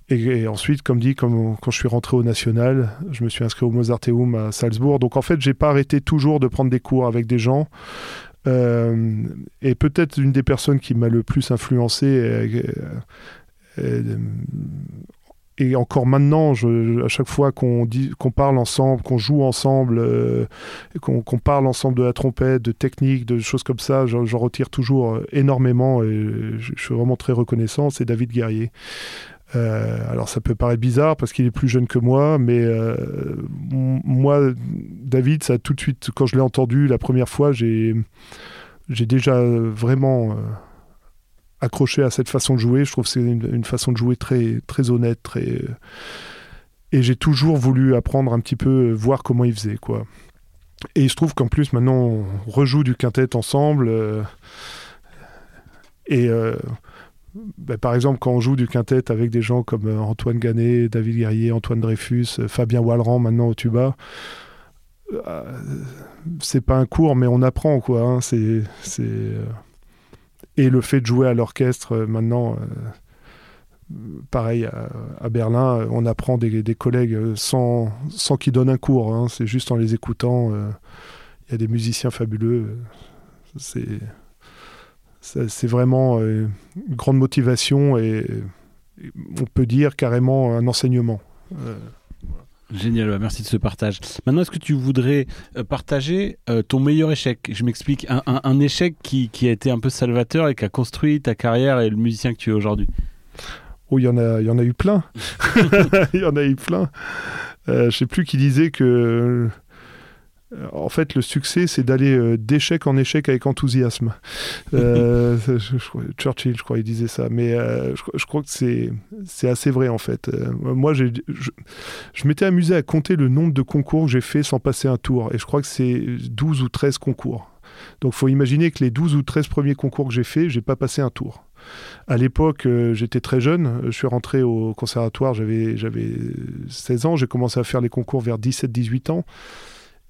Et, ensuite, comme dit, quand je suis rentré au National, je me suis inscrit au Mozarteum à Salzbourg. Donc en fait, j'ai pas arrêté toujours de prendre des cours avec des gens. Euh, et peut-être une des personnes qui m'a le plus influencé, et encore maintenant, à chaque fois qu'on qu'on parle ensemble, qu'on joue ensemble, euh, qu'on parle ensemble de la trompette, de technique, de choses comme ça, j'en retire toujours euh, énormément et je, suis vraiment très reconnaissant. C'est David Guerrier. Euh, alors ça peut paraître bizarre parce qu'il est plus jeune que moi, mais moi, David, ça tout de suite, quand je l'ai entendu la première fois, j'ai déjà vraiment accroché à cette façon de jouer. Je trouve que c'est une, façon de jouer très, très honnête. Très... Et j'ai toujours voulu apprendre un petit peu, voir comment il faisait. Quoi. Et il se trouve qu'en plus, maintenant, on rejoue du quintet ensemble. Euh, et euh, bah, par exemple, quand on joue du quintet avec des gens comme euh, Antoine Gannet, David Guerrier, Antoine Dreyfus, Fabien Wallerand maintenant au tuba, c'est pas un cours, mais on apprend. quoi. Hein. C'est et le fait de jouer à l'orchestre euh, maintenant, euh, pareil à, Berlin, euh, on apprend des, collègues sans, sans qu'ils donnent un cours. Hein. c'est juste en les écoutant. Il y a des musiciens fabuleux. C'est c'est vraiment une grande motivation et, on peut dire carrément un enseignement. Génial, bah, merci de ce partage. Maintenant, est-ce que tu voudrais euh, partager euh, ton meilleur échec? Je m'explique, un, échec qui, a été un peu salvateur et qui a construit ta carrière et le musicien que tu es aujourd'hui? Oh, il y en a, il y en a eu plein. Il y en a eu plein. Euh, je sais plus qui disait que en fait, le succès, c'est d'aller euh, d'échec en échec avec enthousiasme. Euh, Churchill, je crois, il disait ça. Mais euh, je, crois que c'est assez vrai, en fait. moi, je, m'étais amusé à compter le nombre de concours que j'ai fait sans passer un tour. Et je crois que c'est 12 ou 13 concours. Donc, il faut imaginer que les 12 ou 13 premiers concours que j'ai fait, j'ai pas passé un tour. À l'époque, j'étais très jeune. Je suis rentré au conservatoire, j'avais 16 ans. J'ai commencé à faire les concours vers 17-18 ans.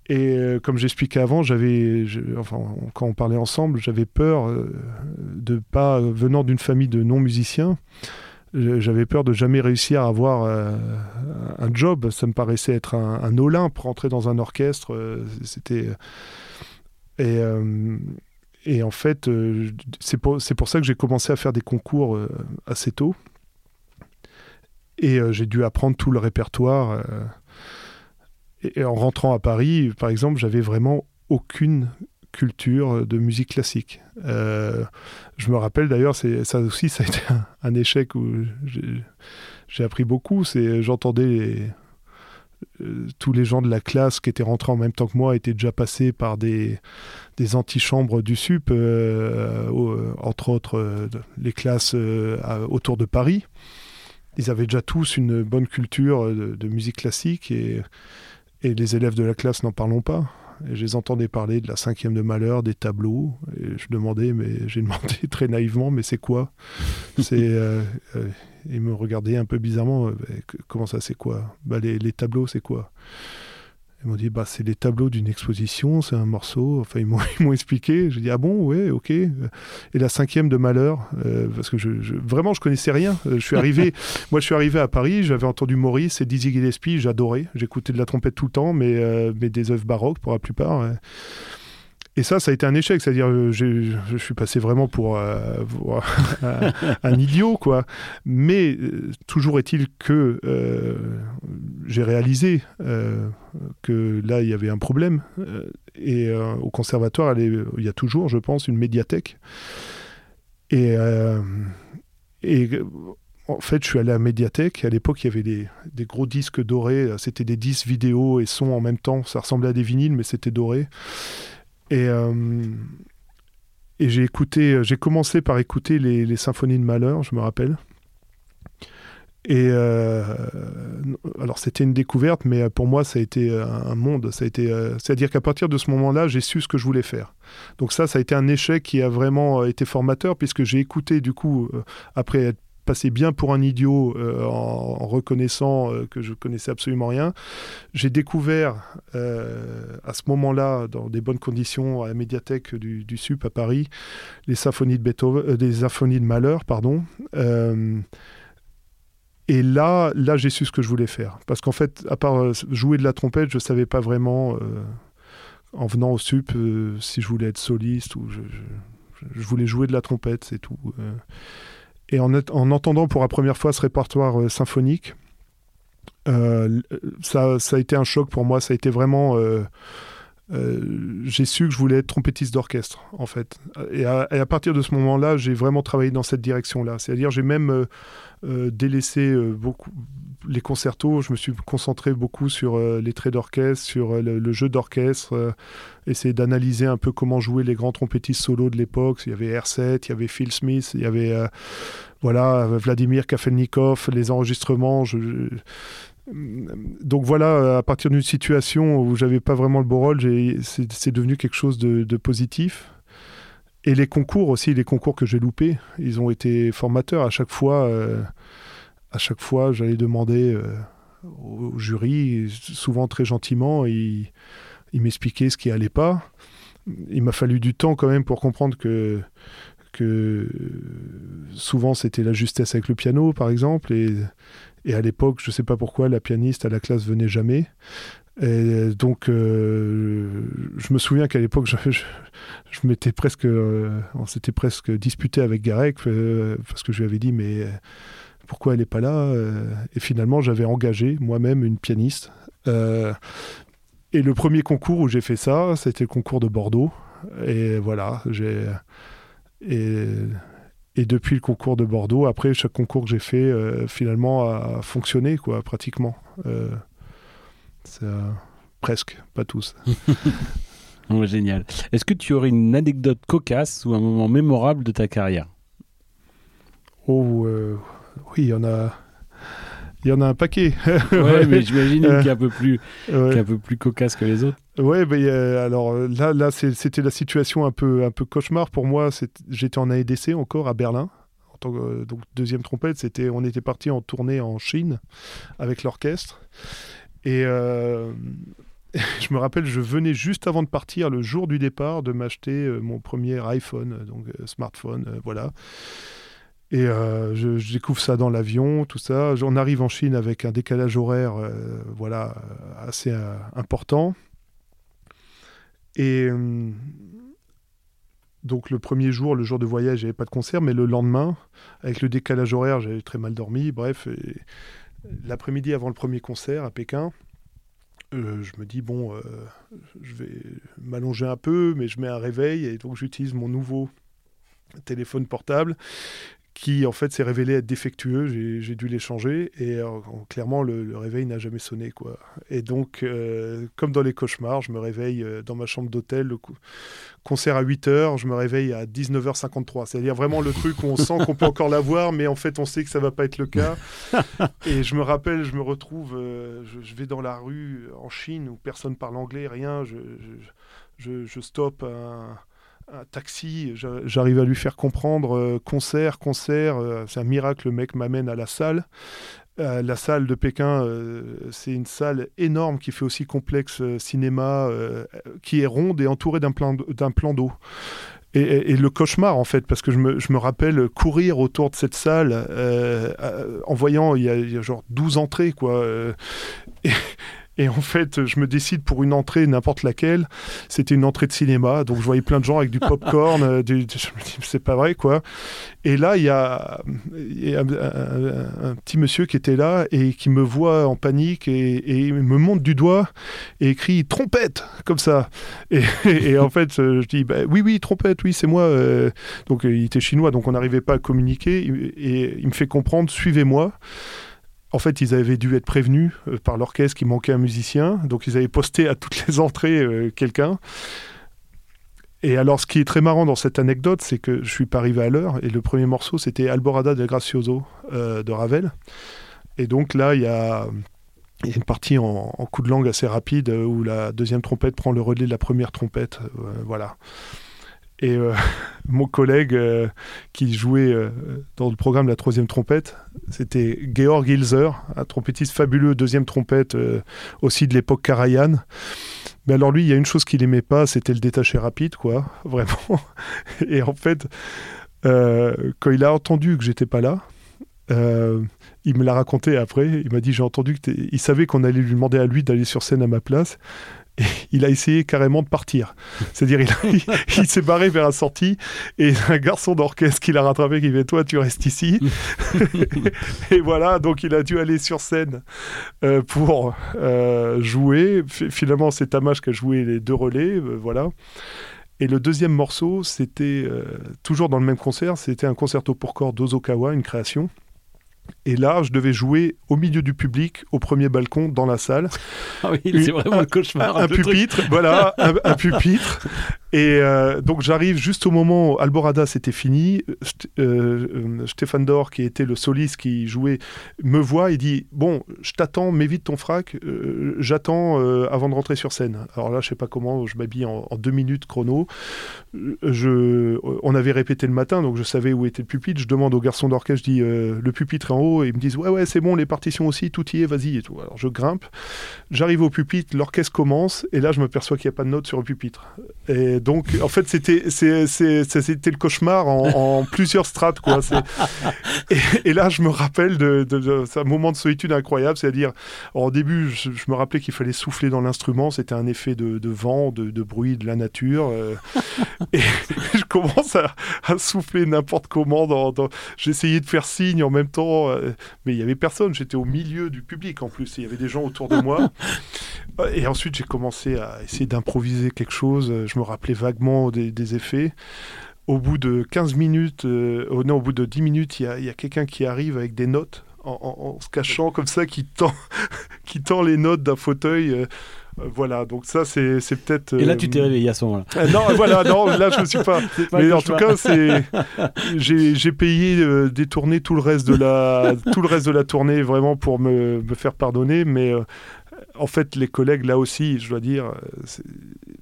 Et euh, comme j'expliquais avant, j'avais, enfin, quand on parlait ensemble, j'avais peur euh, de pas, venant d'une famille de non-musiciens, j'avais peur de jamais réussir à avoir euh, un job. Ça me paraissait être un, Olympe, rentrer dans un orchestre. C'était. Et, et, en fait, c'est pour, pour, ça que j'ai commencé à faire des concours assez tôt. Et j'ai dû apprendre tout le répertoire. Et en rentrant à Paris, par exemple, j'avais vraiment aucune culture de musique classique. Euh, je me rappelle d'ailleurs, ça aussi, ça a été un, échec où j'ai appris beaucoup. J'entendais euh, tous les gens de la classe qui étaient rentrés en même temps que moi étaient déjà passés par des, des antichambres du SUP, euh, entre autres les classes autour de Paris. Ils avaient déjà tous une bonne culture de, de musique classique et et les élèves de la classe n'en parlons pas. Et je les entendais parler de la cinquième de malheur, des tableaux. Et je demandais, mais j'ai demandé très naïvement, mais c'est quoi? C'est euh, euh, ils me regardaient un peu bizarrement. Euh, comment ça, c'est quoi? Bah, les, les, tableaux, c'est quoi? Ils m'ont dit, bah, c'est les tableaux d'une exposition, c'est un morceau. Enfin, ils m'ont expliqué. J'ai dit, ah bon, ouais, ok. Et la cinquième de Malheur, euh, parce que je, vraiment, je connaissais rien. Euh, je suis arrivé, moi, je suis arrivé à Paris, j'avais entendu Maurice et Dizzy Gillespie, j'adorais. J'écoutais de la trompette tout le temps, mais, euh, mais des œuvres baroques pour la plupart. Et ça, ça a été un échec. C'est-à-dire, euh, je suis passé vraiment pour, euh, un, idiot, quoi. Mais euh, toujours est-il que j'ai réalisé que là, il y avait un problème. et au conservatoire, il y a toujours, je pense, une médiathèque. Et, en fait, je suis allé à la médiathèque. À l'époque, il y avait des, des, gros disques dorés. C'était des disques vidéo et son en même temps. Ça ressemblait à des vinyles, mais c'était doré. Et, euh, et j'ai écouté, j'ai commencé par écouter les, symphonies de Malheur, je me rappelle. Et euh, alors c'était une découverte, mais pour moi ça a été un monde. Ça a été, euh, c'est-à-dire qu'à partir de ce moment-là, j'ai su ce que je voulais faire. Donc ça, ça a été un échec qui a vraiment été formateur puisque j'ai écouté du coup après être passé bien pour un idiot euh, en, reconnaissant euh, que je connaissais absolument rien. J'ai découvert euh, à ce moment-là, dans des bonnes conditions, à la médiathèque du, SUP à Paris, les symphonies de Beethoven, des symphonies de Malheur, pardon. et là, là j'ai su ce que je voulais faire. Parce qu'en fait, à part jouer de la trompette, je ne savais pas vraiment, en venant au SUP, si je voulais être soliste ou je, voulais jouer de la trompette, c'est tout. Et en, en, entendant pour la première fois ce répertoire symphonique, ça, ça, a été un choc pour moi. Ça a été vraiment euh, j'ai su que je voulais être trompettiste d'orchestre, en fait. Et à, partir de ce moment-là, j'ai vraiment travaillé dans cette direction-là. C'est-à-dire, j'ai même euh, euh, délaissé beaucoup les concertos. Je me suis concentré beaucoup sur les traits d'orchestre, sur le, jeu d'orchestre, essayer d'analyser un peu comment jouer les grands trompettistes solos de l'époque. Il y avait R7, il y avait Phil Smith, il y avait voilà Vladimir Kafelnikov, les enregistrements. Donc voilà, à partir d'une situation où j'avais pas vraiment le beau rôle, c'est devenu quelque chose de, positif. Et les concours aussi, les concours que j'ai loupés, ils ont été formateurs. À chaque fois, euh, à chaque fois, j'allais demander euh, au jury, souvent très gentiment, ils il m'expliquaient ce qui allait pas. Il m'a fallu du temps quand même pour comprendre que que souvent c'était la justesse avec le piano, par exemple, et et à l'époque, je ne sais pas pourquoi, la pianiste à la classe venait jamais. Et donc, euh, je me souviens qu'à l'époque, je, m'étais presque, euh, on s'était presque disputé avec Garek euh, parce que je lui avais dit, mais pourquoi elle n'est pas là Et finalement, j'avais engagé moi-même une pianiste. et le premier concours où j'ai fait ça, c'était le concours de Bordeaux. Et voilà. Et et depuis le concours de Bordeaux, après, chaque concours que j'ai fait, euh, finalement, a fonctionné, quoi, pratiquement. Euh, presque, pas tous. génial. Est-ce que tu aurais une anecdote cocasse ou un moment mémorable de ta carrière? Oh, euh, oui, il y en a. Il y en a un paquet. ouais, mais j'imagine qu'il est un peu plus, un peu plus cocasse que les autres. Mais euh, alors là, là, c'était la situation un peu, un peu cauchemar pour moi. J'étais en AEDC encore à Berlin. En tant que, euh, donc deuxième trompette, c'était, on était parti en tournée en Chine avec l'orchestre. Et euh, je me rappelle, je venais juste avant de partir, le jour du départ, de m'acheter mon premier iPhone, donc smartphone, voilà. Et euh, je, découvre ça dans l'avion, tout ça. On arrive en Chine avec un décalage horaire euh, voilà, assez euh, important. Et donc le premier jour, le jour de voyage, j'avais pas de concert, mais le lendemain, avec le décalage horaire, j'avais très mal dormi. Bref, l'après-midi avant le premier concert à Pékin, je me dis bon, je vais m'allonger un peu, mais je mets un réveil et donc j'utilise mon nouveau téléphone portable qui en fait s'est révélé être défectueux. J'ai dû les changer et euh, clairement le, réveil n'a jamais sonné quoi. Et donc euh, comme dans les cauchemars, je me réveille euh, dans ma chambre d'hôtel, le concert à 8h, je me réveille à 19h53. C'est-à-dire vraiment le truc où on sent qu'on peut encore l'avoir, mais en fait on sait que ça va pas être le cas. et je me rappelle, je me retrouve, je, vais dans la rue en Chine où personne parle anglais, rien. Je, je, je stoppe un un taxi, j'arrive à lui faire comprendre euh, concert, concert, euh, c'est un miracle, le mec m'amène à la salle. Euh, la salle de Pékin, c'est une salle énorme qui fait aussi complexe cinéma, qui est ronde et entourée d'un plan, d'eau. Et, le cauchemar en fait, parce que je me, rappelle courir autour de cette salle en voyant, il y, a, genre 12 entrées quoi. Et en fait, je me décide pour une entrée, n'importe laquelle. C'était une entrée de cinéma, donc je voyais plein de gens avec du popcorn. Euh, je me dis, c'est pas vrai, quoi. Et là, il y a, un, petit monsieur qui était là et qui me voit en panique et, me monte du doigt et écrit trompette, comme ça. Et, en fait, je dis, bah, oui, oui, trompette, oui, c'est moi. Euh. Donc, il était chinois, donc on n'arrivait pas à communiquer. Et il me fait comprendre, suivez-moi. En fait, ils avaient dû être prévenus euh, par l'orchestre qu'il manquait un musicien, donc ils avaient posté à toutes les entrées euh, quelqu'un. Et alors, ce qui est très marrant dans cette anecdote, c'est que je suis pas arrivé à l'heure, et le premier morceau, c'était Alborada del Gracioso euh, de Ravel. Et donc là, il y a, une partie en, coup de langue assez rapide où la deuxième trompette prend le relais de la première trompette. voilà. Et euh, mon collègue euh, qui jouait euh, dans le programme La Troisième Trompette, c'était Georg Ilzer, un trompettiste fabuleux, deuxième trompette aussi de l'époque Karajan. Mais alors lui, il y a une chose qu'il aimait pas, c'était le détaché rapide, quoi, vraiment. Et en fait, quand il a entendu que j'étais pas là, il me l'a raconté après. Il m'a dit J'ai entendu que il savait qu'on allait lui demander à lui d'aller sur scène à ma place. Et il a essayé carrément de partir. C'est-à-dire, il, il, s'est barré vers la sortie et un garçon d'orchestre qui l'a rattrapé qui fait Toi, tu restes ici. et voilà, donc il a dû aller sur scène euh, pour euh, jouer. Finalement, c'est Tamash qui a joué les deux relais. voilà. Et le deuxième morceau, c'était toujours dans le même concert, c'était un concerto pour corps d'Ozokawa, une création. Et là, je devais jouer au milieu du public, au premier balcon, dans la salle. Ah oui, c'est vraiment un cauchemar. Un, pupitre, voilà, un, pupitre. Et euh, donc j'arrive juste au moment où Alborada c'était fini. Euh, euh, Stéphane Dor, qui était le soliste qui jouait, me voit et dit Bon, je t'attends, mets vite ton frac, j'attends avant de rentrer sur scène. Alors là, je sais pas comment, je m'habille en, deux minutes chrono. Je, on avait répété le matin, donc je savais où était le pupitre. Je demande au garçon d'orchestre, je dis Le pupitre est en haut. Et ils me disent Ouais, ouais, c'est bon, les partitions aussi, tout y est, vas-y. Et tout. Alors je grimpe, j'arrive au pupitre, l'orchestre commence, et là, je me perçois qu'il n'y a pas de notes sur le pupitre. Et donc, en fait, c'était c'était le cauchemar en, plusieurs strates, quoi. Et, là, je me rappelle de, de, un moment de solitude incroyable, c'est-à-dire, au début, je, me rappelais qu'il fallait souffler dans l'instrument, c'était un effet de, vent, de, bruit, de la nature. Euh. et je commence à, souffler n'importe comment. Dans, J'essayais de faire signe en même temps, euh, mais il y avait personne. J'étais au milieu du public en plus. Il y avait des gens autour de moi. Et ensuite, j'ai commencé à essayer d'improviser quelque chose. Je me rappelais vaguement des, effets. Au bout de 15 minutes, euh, oh non, au bout de 10 minutes, il y a, quelqu'un qui arrive avec des notes en, se cachant comme ça, qui tend, qui tend les notes d'un fauteuil. Euh, euh, voilà, donc ça c'est, peut-être. Et là tu t'es réveillé à ce moment-là. non, voilà, non, là je ne suis pas. Mais en tout cas, c'est j'ai, payé des tournées tout le reste de la tout le reste de la tournée vraiment pour me, me faire pardonner, mais en fait, les collègues, là aussi, je dois dire, euh,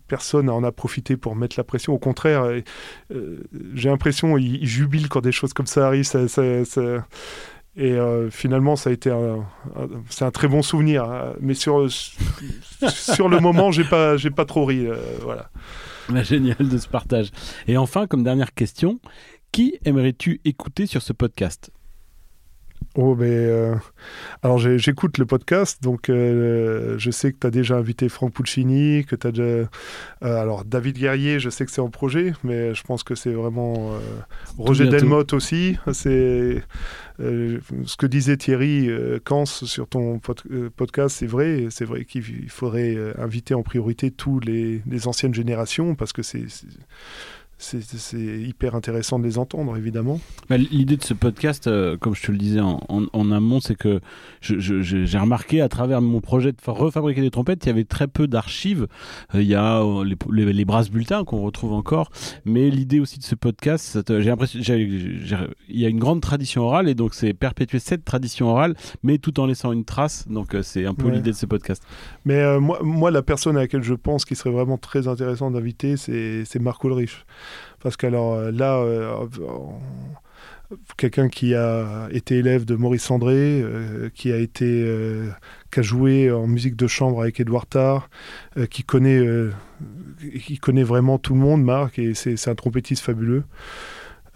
personne n'en a profité pour mettre la pression. Au contraire, euh, euh, j'ai l'impression qu'ils jubilent quand des choses comme ça arrivent. Et finalement, ça a été c'est un très bon souvenir. Hein. Mais sur, sur le moment, j'ai pas, pas trop ri. voilà. Bah, génial de ce partage. Et enfin, comme dernière question, qui aimerais-tu écouter sur ce podcast? Oh, mais euh, alors j'écoute le podcast, donc euh, je sais que tu as déjà invité Franck Puccini, que tu as déjà. Euh, alors David Guerrier, je sais que c'est en projet, mais je pense que c'est vraiment. Roger Delmotte aussi. C'est ce que disait Thierry Kans sur ton podcast, c'est vrai. C'est vrai qu'il faudrait inviter en priorité tous les, les anciennes générations parce que c'est c'est hyper intéressant de les entendre, évidemment. Bah, l'idée de ce podcast, euh, comme je te le disais en, amont, c'est que j'ai remarqué à travers mon projet de refabriquer des trompettes, il y avait très peu d'archives. Euh, il y a euh, les, les, brasses bulletins qu'on retrouve encore, mais l'idée aussi de ce podcast, j'ai l'impression, il y a une grande tradition orale et donc c'est perpétuer cette tradition orale, mais tout en laissant une trace. Donc c'est un peu l'idée de ce podcast. Mais moi, moi, la personne à laquelle je pense qui serait vraiment très intéressant d'inviter, c'est Marc Ulrich. Parce que euh, là, euh, quelqu'un qui a été élève de Maurice André, euh, qui a été qui a joué en musique de chambre avec Edouard Tarr, qui connaît qui connaît vraiment tout le monde, Marc, et c'est un trompettiste fabuleux.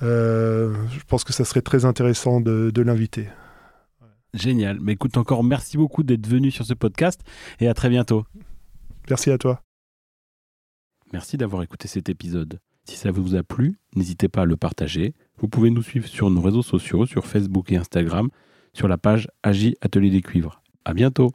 je pense que ça serait très intéressant de, de l'inviter. Génial. Mais écoute, encore merci beaucoup d'être venu sur ce podcast et à très bientôt. Merci à toi. Merci d'avoir écouté cet épisode. Si ça vous a plu, n'hésitez pas à le partager. Vous pouvez nous suivre sur nos réseaux sociaux, sur Facebook et Instagram, sur la page Agi Atelier des Cuivres. À bientôt!